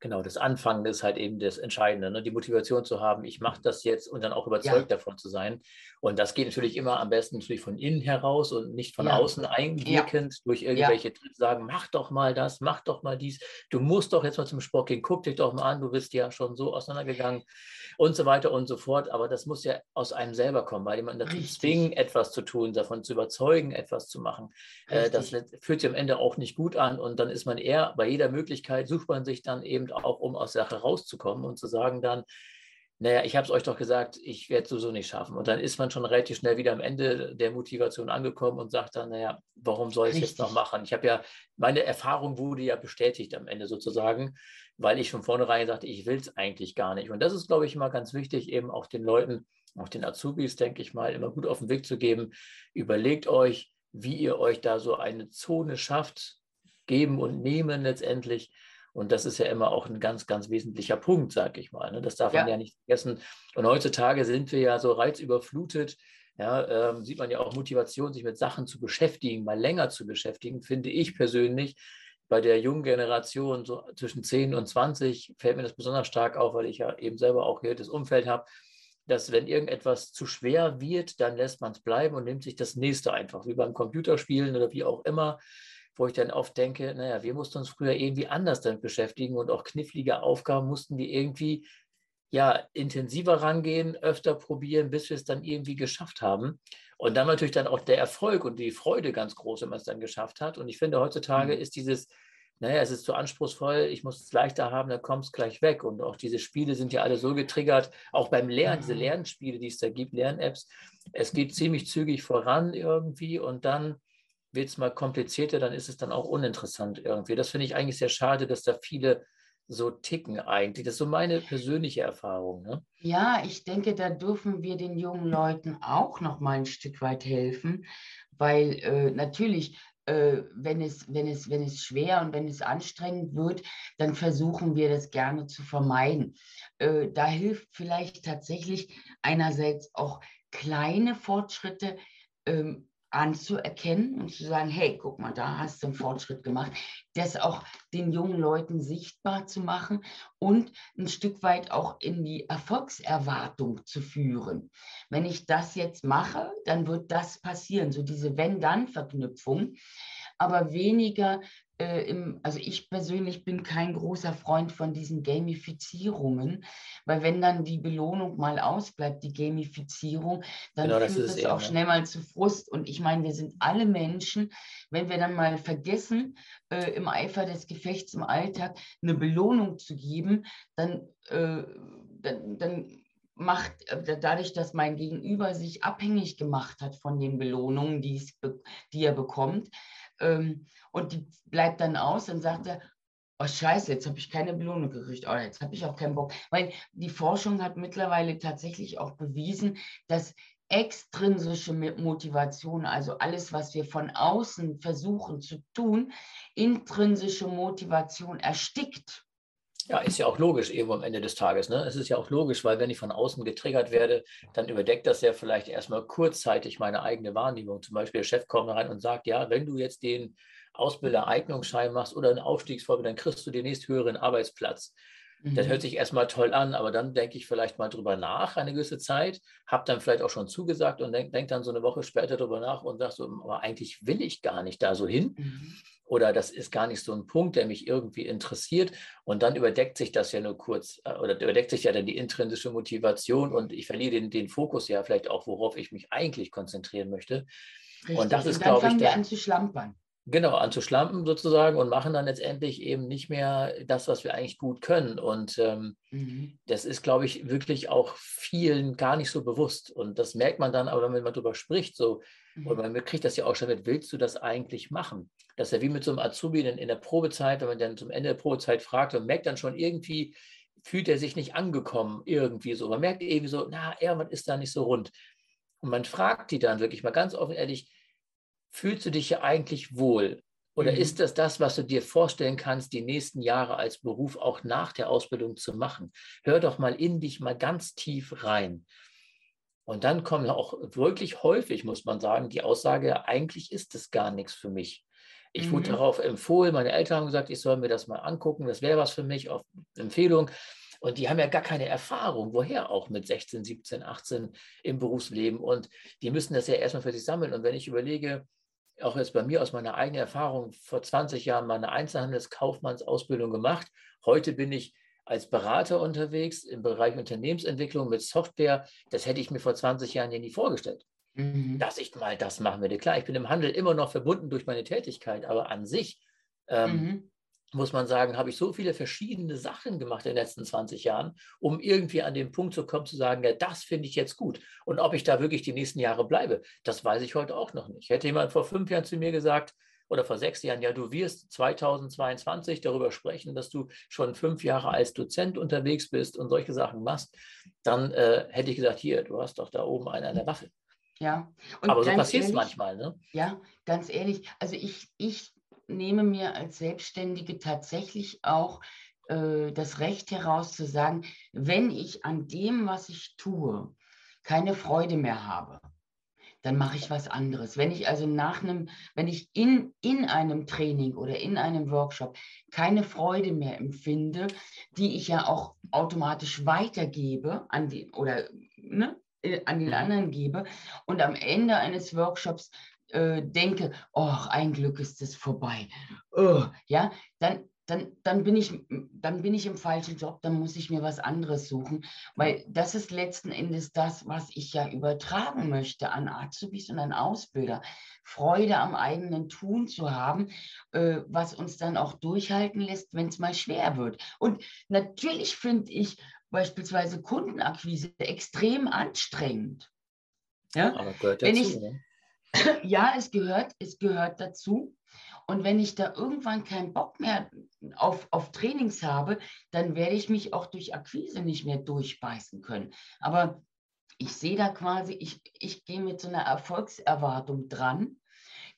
Genau, das Anfangen ist halt eben das Entscheidende, ne? die Motivation zu haben, ich mache das jetzt und dann auch überzeugt ja. davon zu sein. Und das geht natürlich immer am besten natürlich von innen heraus und nicht von ja. außen einwirkend ja. durch irgendwelche sagen, mach doch mal das, mach doch mal dies, du musst doch jetzt mal zum Sport gehen, guck dich doch mal an, du bist ja schon so auseinandergegangen und so weiter und so fort. Aber das muss ja aus einem selber kommen, weil jemand dazu zwingen, etwas zu tun, davon zu überzeugen, etwas zu machen. Äh, das fühlt sich am Ende auch nicht gut an und dann ist man eher bei jeder Möglichkeit, sucht man sich dann eben auch, um aus der Sache rauszukommen und zu sagen dann, naja, ich habe es euch doch gesagt, ich werde es sowieso nicht schaffen. Und dann ist man schon relativ schnell wieder am Ende der Motivation angekommen und sagt dann, naja, warum soll ich es jetzt noch machen? Ich habe ja, meine Erfahrung wurde ja bestätigt am Ende sozusagen, weil ich von vornherein sagte, ich will es eigentlich gar nicht. Und das ist, glaube ich, immer ganz wichtig, eben auch den Leuten, auch den Azubis, denke ich mal, immer gut auf den Weg zu geben. Überlegt euch, wie ihr euch da so eine Zone schafft, geben und nehmen letztendlich, und das ist ja immer auch ein ganz, ganz wesentlicher Punkt, sage ich mal. Ne? Das darf ja. man ja nicht vergessen. Und heutzutage sind wir ja so reizüberflutet. Ja, ähm, sieht man ja auch Motivation, sich mit Sachen zu beschäftigen, mal länger zu beschäftigen, finde ich persönlich. Bei der jungen Generation, so zwischen 10 und 20, fällt mir das besonders stark auf, weil ich ja eben selber auch hier das Umfeld habe, dass wenn irgendetwas zu schwer wird, dann lässt man es bleiben und nimmt sich das nächste einfach, wie beim Computerspielen oder wie auch immer wo ich dann oft denke, naja, wir mussten uns früher irgendwie anders damit beschäftigen und auch knifflige Aufgaben mussten wir irgendwie ja intensiver rangehen, öfter probieren, bis wir es dann irgendwie geschafft haben. Und dann natürlich dann auch der Erfolg und die Freude ganz groß, wenn man es dann geschafft hat. Und ich finde, heutzutage mhm. ist dieses, naja, es ist zu anspruchsvoll, ich muss es leichter haben, dann kommt es gleich weg. Und auch diese Spiele sind ja alle so getriggert, auch beim Lernen, diese mhm. Lernspiele, die es da gibt, Lern-Apps, es geht ziemlich zügig voran irgendwie und dann wird es mal komplizierter, dann ist es dann auch uninteressant irgendwie. Das finde ich eigentlich sehr schade, dass da viele so ticken eigentlich. Das ist so meine persönliche Erfahrung. Ne? Ja, ich denke, da dürfen wir den jungen Leuten auch noch mal ein Stück weit helfen, weil äh, natürlich äh, wenn, es, wenn, es, wenn es schwer und wenn es anstrengend wird, dann versuchen wir das gerne zu vermeiden. Äh, da hilft vielleicht tatsächlich einerseits auch kleine Fortschritte ähm, anzuerkennen und zu sagen, hey, guck mal, da hast du einen Fortschritt gemacht, das auch den jungen Leuten sichtbar zu machen und ein Stück weit auch in die Erfolgserwartung zu führen. Wenn ich das jetzt mache, dann wird das passieren, so diese Wenn-Dann-Verknüpfung, aber weniger äh, im, also ich persönlich bin kein großer Freund von diesen Gamifizierungen, weil wenn dann die Belohnung mal ausbleibt, die Gamifizierung, dann genau, führt es auch schnell mal zu Frust. Und ich meine, wir sind alle Menschen, wenn wir dann mal vergessen, äh, im Eifer des Gefechts im Alltag eine Belohnung zu geben, dann, äh, dann, dann macht äh, dadurch, dass mein Gegenüber sich abhängig gemacht hat von den Belohnungen, die, die er bekommt, ähm, und die bleibt dann aus, dann sagt er, oh scheiße, jetzt habe ich keine Belohnung gekriegt, oh, jetzt habe ich auch keinen Bock. Weil die Forschung hat mittlerweile tatsächlich auch bewiesen, dass extrinsische Motivation, also alles, was wir von außen versuchen zu tun, intrinsische Motivation erstickt. Ja, ist ja auch logisch irgendwo am Ende des Tages. Ne? Es ist ja auch logisch, weil wenn ich von außen getriggert werde, dann überdeckt das ja vielleicht erstmal kurzzeitig meine eigene Wahrnehmung. Zum Beispiel der Chef kommt rein und sagt, ja, wenn du jetzt den Ausbilder-Eignungsschein machst oder einen Aufstiegsfolge, dann kriegst du den nächsthöheren Arbeitsplatz. Mhm. Das hört sich erstmal toll an, aber dann denke ich vielleicht mal drüber nach eine gewisse Zeit, habe dann vielleicht auch schon zugesagt und denke denk dann so eine Woche später drüber nach und sage so, aber eigentlich will ich gar nicht da so hin. Mhm oder das ist gar nicht so ein Punkt, der mich irgendwie interessiert. Und dann überdeckt sich das ja nur kurz, äh, oder überdeckt sich ja dann die intrinsische Motivation und ich verliere den, den Fokus ja vielleicht auch, worauf ich mich eigentlich konzentrieren möchte. Richtig. Und das ist, glaube ich. Dann fangen wir an zu schlampern. Genau, an zu schlampen sozusagen und machen dann letztendlich eben nicht mehr das, was wir eigentlich gut können. Und ähm, mhm. das ist, glaube ich, wirklich auch vielen gar nicht so bewusst. Und das merkt man dann, aber wenn man darüber spricht, so, mhm. und man kriegt das ja auch schon mit, willst du das eigentlich machen? Das ist ja wie mit so einem Azubi in, in der Probezeit, wenn man dann zum Ende der Probezeit fragt und merkt dann schon irgendwie, fühlt er sich nicht angekommen irgendwie so. Man merkt irgendwie so, na, irgendwas ist da nicht so rund. Und man fragt die dann wirklich mal ganz offen ehrlich, fühlst du dich ja eigentlich wohl? Oder mhm. ist das das, was du dir vorstellen kannst, die nächsten Jahre als Beruf auch nach der Ausbildung zu machen? Hör doch mal in dich mal ganz tief rein. Und dann kommt auch wirklich häufig, muss man sagen, die Aussage, eigentlich ist es gar nichts für mich. Ich mhm. wurde darauf empfohlen, meine Eltern haben gesagt, ich soll mir das mal angucken, das wäre was für mich, auf Empfehlung. Und die haben ja gar keine Erfahrung, woher auch mit 16, 17, 18 im Berufsleben. Und die müssen das ja erstmal für sich sammeln. Und wenn ich überlege, auch jetzt bei mir aus meiner eigenen Erfahrung, vor 20 Jahren meine Einzelhandelskaufmannsausbildung gemacht. Heute bin ich als Berater unterwegs im Bereich Unternehmensentwicklung mit Software. Das hätte ich mir vor 20 Jahren nie vorgestellt. Mhm. Dass ich mal das machen würde. Klar, ich bin im Handel immer noch verbunden durch meine Tätigkeit, aber an sich ähm, mhm muss man sagen, habe ich so viele verschiedene Sachen gemacht in den letzten 20 Jahren, um irgendwie an den Punkt zu kommen, zu sagen, ja, das finde ich jetzt gut. Und ob ich da wirklich die nächsten Jahre bleibe, das weiß ich heute auch noch nicht. Hätte jemand vor fünf Jahren zu mir gesagt, oder vor sechs Jahren, ja, du wirst 2022 darüber sprechen, dass du schon fünf Jahre als Dozent unterwegs bist und solche Sachen machst, dann äh, hätte ich gesagt, hier, du hast doch da oben einen an der Waffe. Ja, und aber so passiert es manchmal, ne? Ja, ganz ehrlich. Also ich, ich nehme mir als Selbstständige tatsächlich auch äh, das Recht heraus zu sagen, wenn ich an dem, was ich tue, keine Freude mehr habe, dann mache ich was anderes. Wenn ich also nach einem, wenn ich in, in einem Training oder in einem Workshop keine Freude mehr empfinde, die ich ja auch automatisch weitergebe an die oder ne, äh, an den mhm. anderen gebe und am Ende eines Workshops äh, denke, oh, ein Glück ist es vorbei, oh, ja, dann, dann, dann, bin ich, dann bin ich im falschen Job, dann muss ich mir was anderes suchen, weil das ist letzten Endes das, was ich ja übertragen möchte an Azubis und an Ausbilder. Freude am eigenen Tun zu haben, äh, was uns dann auch durchhalten lässt, wenn es mal schwer wird. Und natürlich finde ich beispielsweise Kundenakquise extrem anstrengend. Ja? Aber gehört dazu, wenn ich, ne? Ja, es gehört, es gehört dazu. Und wenn ich da irgendwann keinen Bock mehr auf, auf Trainings habe, dann werde ich mich auch durch Akquise nicht mehr durchbeißen können. Aber ich sehe da quasi, ich, ich gehe mit so einer Erfolgserwartung dran,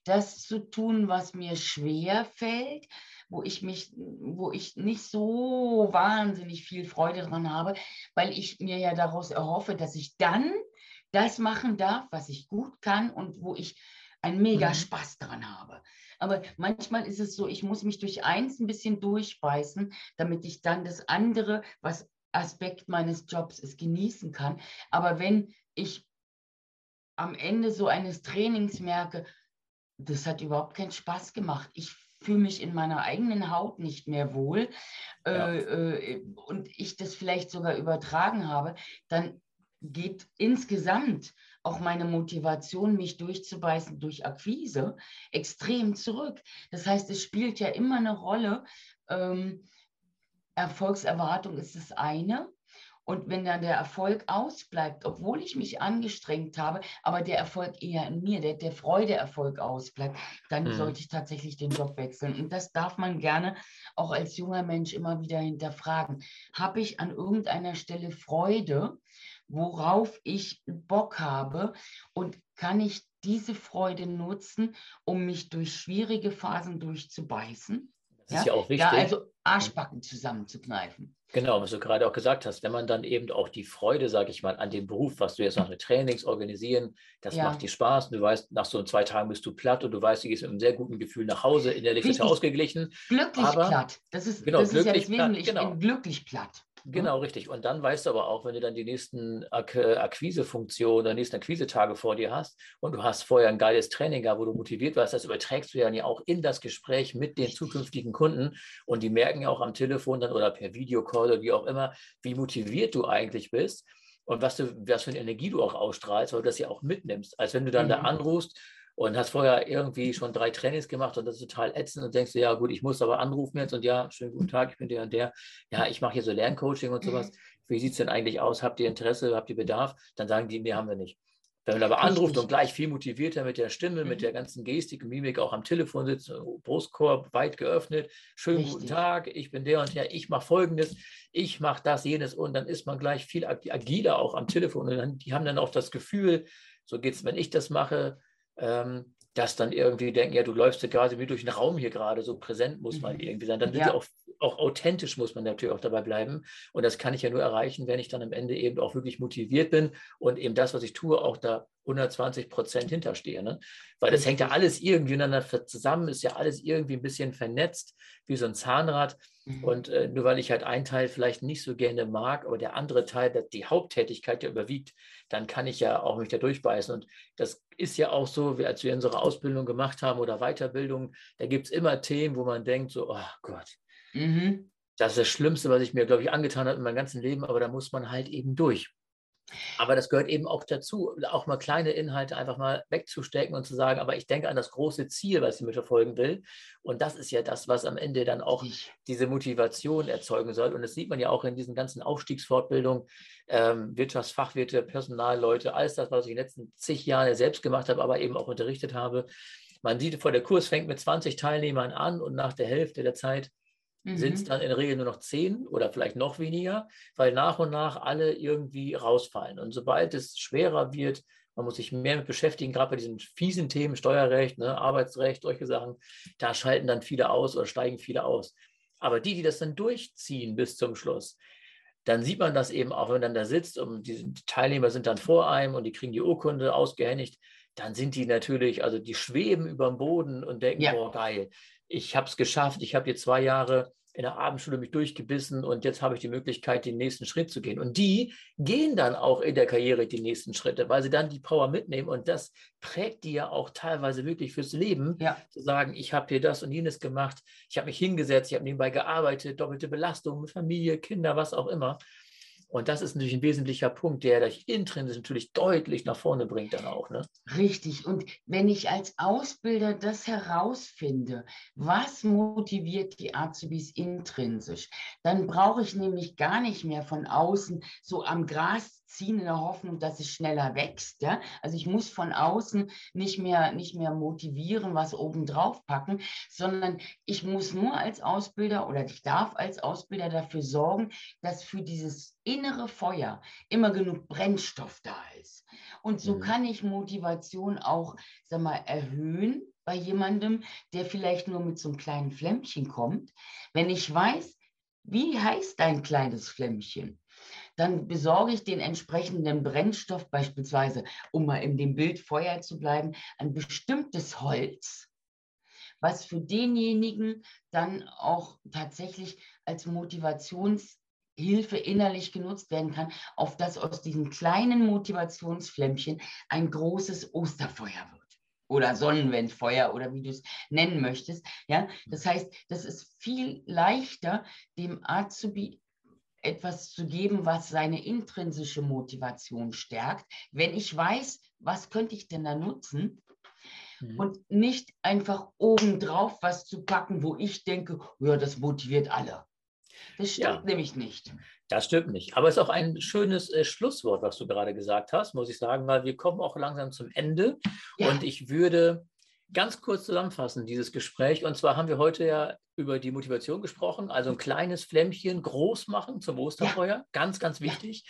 das zu tun, was mir schwer fällt, wo ich mich, wo ich nicht so wahnsinnig viel Freude dran habe, weil ich mir ja daraus erhoffe, dass ich dann das machen darf, was ich gut kann und wo ich einen mega mhm. Spaß daran habe. Aber manchmal ist es so, ich muss mich durch eins ein bisschen durchbeißen, damit ich dann das andere, was Aspekt meines Jobs ist, genießen kann. Aber wenn ich am Ende so eines Trainings merke, das hat überhaupt keinen Spaß gemacht. Ich fühle mich in meiner eigenen Haut nicht mehr wohl ja. äh, äh, und ich das vielleicht sogar übertragen habe, dann geht insgesamt auch meine Motivation, mich durchzubeißen durch Akquise, extrem zurück. Das heißt, es spielt ja immer eine Rolle. Ähm, Erfolgserwartung ist das eine. Und wenn dann der Erfolg ausbleibt, obwohl ich mich angestrengt habe, aber der Erfolg eher in mir, der, der Freudeerfolg ausbleibt, dann mhm. sollte ich tatsächlich den Job wechseln. Und das darf man gerne auch als junger Mensch immer wieder hinterfragen. Habe ich an irgendeiner Stelle Freude, worauf ich Bock habe und kann ich diese Freude nutzen, um mich durch schwierige Phasen durchzubeißen? Das ist ja, auch wichtig. Da also Arschbacken zusammenzukneifen. Genau, was du gerade auch gesagt hast, wenn man dann eben auch die Freude, sage ich mal, an dem Beruf, was du jetzt noch mit Trainings organisieren, das ja. macht dir Spaß. Und du weißt, nach so zwei Tagen bist du platt und du weißt, du gehst mit einem sehr guten Gefühl nach Hause, innerlich bist du ausgeglichen. Glücklich aber, platt. Das ist, genau, das glücklich ist ja platt, genau. ich bin glücklich platt. Mhm. Genau, richtig. Und dann weißt du aber auch, wenn du dann die nächsten Ak Akquisefunktionen oder nächsten Akquisetage vor dir hast und du hast vorher ein geiles Training gehabt, wo du motiviert warst, das überträgst du ja auch in das Gespräch mit den zukünftigen Kunden und die merken ja auch am Telefon dann oder per Videocall oder wie auch immer, wie motiviert du eigentlich bist und was, du, was für eine Energie du auch ausstrahlst, weil du das ja auch mitnimmst. Als wenn du dann mhm. da anrufst und hast vorher irgendwie schon drei Trainings gemacht und das ist total ätzend und denkst du, ja gut, ich muss aber anrufen jetzt und ja, schönen guten Tag, ich bin der und der. Ja, ich mache hier so Lerncoaching und sowas. Mhm. Wie sieht es denn eigentlich aus? Habt ihr Interesse? Habt ihr Bedarf? Dann sagen die, nee, haben wir nicht. Wenn man aber anruft und gleich viel motivierter mit der Stimme, mhm. mit der ganzen Gestik und Mimik auch am Telefon sitzt, Brustkorb weit geöffnet, schönen Richtig. guten Tag, ich bin der und der, ich mache folgendes, ich mache das, jenes und dann ist man gleich viel agiler auch am Telefon und dann, die haben dann auch das Gefühl, so geht es, wenn ich das mache, ähm, dass dann irgendwie denken, ja, du läufst ja quasi wie durch den Raum hier gerade, so präsent muss man mhm. irgendwie sein. Dann ja. auch, auch authentisch muss man natürlich auch dabei bleiben. Und das kann ich ja nur erreichen, wenn ich dann am Ende eben auch wirklich motiviert bin und eben das, was ich tue, auch da 120 Prozent hinterstehe. Ne? Weil das hängt ja alles irgendwie miteinander zusammen, ist ja alles irgendwie ein bisschen vernetzt, wie so ein Zahnrad. Mhm. Und äh, nur weil ich halt einen Teil vielleicht nicht so gerne mag, aber der andere Teil, die Haupttätigkeit ja überwiegt, dann kann ich ja auch mich da durchbeißen. Und das ist ja auch so, wie als wir unsere Ausbildung gemacht haben oder Weiterbildung, da gibt es immer Themen, wo man denkt, so, oh Gott, mhm. das ist das Schlimmste, was ich mir, glaube ich, angetan habe in meinem ganzen Leben, aber da muss man halt eben durch. Aber das gehört eben auch dazu, auch mal kleine Inhalte einfach mal wegzustecken und zu sagen, aber ich denke an das große Ziel, was ich mir verfolgen will. Und das ist ja das, was am Ende dann auch diese Motivation erzeugen soll. Und das sieht man ja auch in diesen ganzen Aufstiegsfortbildungen, ähm, Wirtschaftsfachwirte, Personalleute, alles das, was ich in den letzten zig Jahren selbst gemacht habe, aber eben auch unterrichtet habe. Man sieht vor, der Kurs fängt mit 20 Teilnehmern an und nach der Hälfte der Zeit mhm. sind es dann in der Regel nur noch zehn oder vielleicht noch weniger, weil nach und nach alle irgendwie rausfallen. Und sobald es schwerer wird, man muss sich mehr mit beschäftigen, gerade bei diesen fiesen Themen, Steuerrecht, ne, Arbeitsrecht, solche Sachen, da schalten dann viele aus oder steigen viele aus. Aber die, die das dann durchziehen bis zum Schluss, dann sieht man das eben auch, wenn man dann da sitzt und die Teilnehmer sind dann vor einem und die kriegen die Urkunde ausgehändigt, dann sind die natürlich, also die schweben über dem Boden und denken, ja. boah, geil, ich habe es geschafft, ich habe hier zwei Jahre in der Abendschule mich durchgebissen und jetzt habe ich die Möglichkeit, den nächsten Schritt zu gehen. Und die gehen dann auch in der Karriere die nächsten Schritte, weil sie dann die Power mitnehmen und das prägt die ja auch teilweise wirklich fürs Leben, ja. zu sagen, ich habe hier das und jenes gemacht, ich habe mich hingesetzt, ich habe nebenbei gearbeitet, doppelte Belastung mit Familie, Kinder, was auch immer. Und das ist natürlich ein wesentlicher Punkt, der dich intrinsisch natürlich deutlich nach vorne bringt dann auch. Ne? Richtig. Und wenn ich als Ausbilder das herausfinde, was motiviert die Azubis intrinsisch, dann brauche ich nämlich gar nicht mehr von außen so am Gras ziehen in der Hoffnung, dass es schneller wächst. Ja? Also ich muss von außen nicht mehr, nicht mehr motivieren, was oben drauf packen, sondern ich muss nur als Ausbilder oder ich darf als Ausbilder dafür sorgen, dass für dieses innere Feuer immer genug Brennstoff da ist. Und so mhm. kann ich Motivation auch, sag mal, erhöhen bei jemandem, der vielleicht nur mit so einem kleinen Flämmchen kommt. Wenn ich weiß, wie heißt dein kleines Flämmchen? Dann besorge ich den entsprechenden Brennstoff, beispielsweise, um mal in dem Bild Feuer zu bleiben, ein bestimmtes Holz, was für denjenigen dann auch tatsächlich als Motivationshilfe innerlich genutzt werden kann, auf das aus diesem kleinen Motivationsflämmchen ein großes Osterfeuer wird oder Sonnenwendfeuer oder wie du es nennen möchtest. Ja, das heißt, das ist viel leichter, dem Azubi etwas zu geben, was seine intrinsische Motivation stärkt, wenn ich weiß, was könnte ich denn da nutzen mhm. und nicht einfach obendrauf was zu packen, wo ich denke, ja, das motiviert alle. Das stimmt ja. nämlich nicht. Das stimmt nicht. Aber es ist auch ein schönes äh, Schlusswort, was du gerade gesagt hast, muss ich sagen, weil wir kommen auch langsam zum Ende. Ja. Und ich würde ganz kurz zusammenfassen, dieses Gespräch. Und zwar haben wir heute ja über die Motivation gesprochen, also ein kleines Flämmchen groß machen zum Osterfeuer, ja. ganz, ganz wichtig.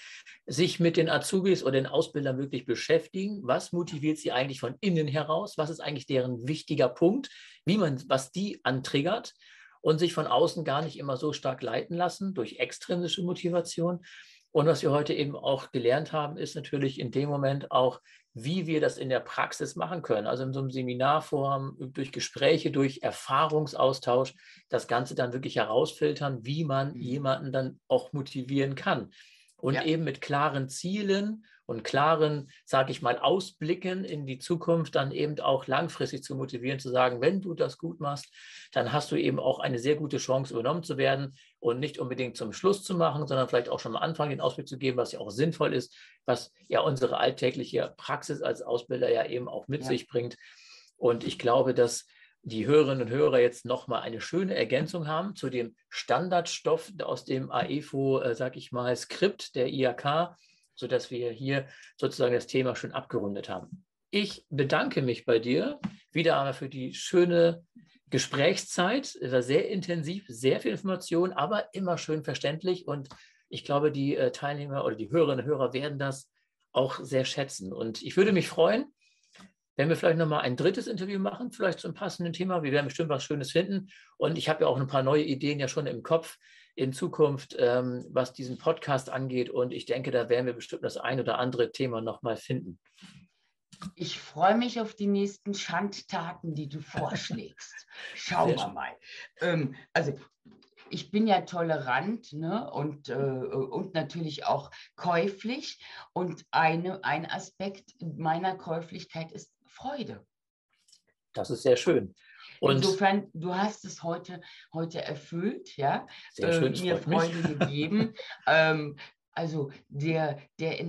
Ja. Sich mit den Azubis oder den Ausbildern wirklich beschäftigen. Was motiviert sie eigentlich von innen heraus? Was ist eigentlich deren wichtiger Punkt? Wie man, was die antriggert? und sich von außen gar nicht immer so stark leiten lassen durch extrinsische Motivation. Und was wir heute eben auch gelernt haben, ist natürlich in dem Moment auch, wie wir das in der Praxis machen können. Also in so einem Seminarform, durch Gespräche, durch Erfahrungsaustausch, das Ganze dann wirklich herausfiltern, wie man mhm. jemanden dann auch motivieren kann. Und ja. eben mit klaren Zielen und klaren, sage ich mal, Ausblicken in die Zukunft dann eben auch langfristig zu motivieren, zu sagen, wenn du das gut machst, dann hast du eben auch eine sehr gute Chance, übernommen zu werden und nicht unbedingt zum Schluss zu machen, sondern vielleicht auch schon am Anfang den Ausblick zu geben, was ja auch sinnvoll ist, was ja unsere alltägliche Praxis als Ausbilder ja eben auch mit ja. sich bringt. Und ich glaube, dass die Hörerinnen und Hörer jetzt nochmal eine schöne Ergänzung haben zu dem Standardstoff aus dem AEFO, äh, sag ich mal, Skript der IAK, sodass wir hier sozusagen das Thema schon abgerundet haben. Ich bedanke mich bei dir wieder einmal für die schöne Gesprächszeit. Es war sehr intensiv, sehr viel Information, aber immer schön verständlich. Und ich glaube, die äh, Teilnehmer oder die Hörerinnen und Hörer werden das auch sehr schätzen. Und ich würde mich freuen, wenn wir vielleicht nochmal ein drittes Interview machen, vielleicht zum passenden Thema. Wir werden bestimmt was Schönes finden. Und ich habe ja auch ein paar neue Ideen ja schon im Kopf, in Zukunft, ähm, was diesen Podcast angeht. Und ich denke, da werden wir bestimmt das ein oder andere Thema nochmal finden. Ich freue mich auf die nächsten Schandtaten, die du [laughs] vorschlägst. Schauen wir mal. Ähm, also ich bin ja tolerant ne? und, äh, und natürlich auch käuflich. Und eine, ein Aspekt meiner Käuflichkeit ist Freude. Das ist sehr schön. Und Insofern, du hast es heute, heute erfüllt, ja, Sehr schön, äh, mir Freude mich. gegeben. [laughs] ähm, also der, der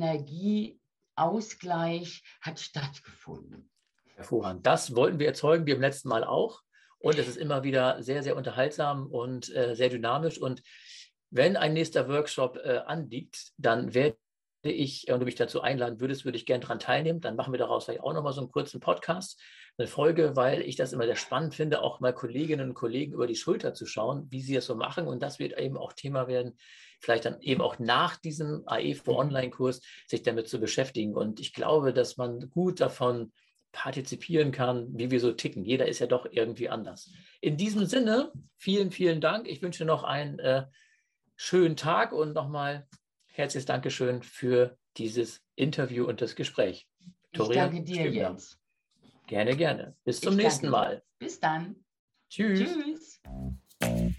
Energieausgleich hat stattgefunden. Hervorragend. Das wollten wir erzeugen, wie im letzten Mal auch. Und es ist immer wieder sehr, sehr unterhaltsam und äh, sehr dynamisch. Und wenn ein nächster Workshop äh, anliegt, dann werde ich, und du mich dazu einladen würdest, würde ich gerne daran teilnehmen. Dann machen wir daraus vielleicht auch nochmal so einen kurzen Podcast, eine Folge, weil ich das immer sehr spannend finde, auch mal Kolleginnen und Kollegen über die Schulter zu schauen, wie sie es so machen. Und das wird eben auch Thema werden, vielleicht dann eben auch nach diesem AEFO Online-Kurs sich damit zu beschäftigen. Und ich glaube, dass man gut davon partizipieren kann, wie wir so ticken. Jeder ist ja doch irgendwie anders. In diesem Sinne, vielen, vielen Dank. Ich wünsche noch einen äh, schönen Tag und nochmal herzliches Dankeschön für dieses Interview und das Gespräch. Victoria ich danke dir, Jens. Gerne, gerne. Bis zum ich nächsten Mal. Bis dann. Tschüss. Tschüss.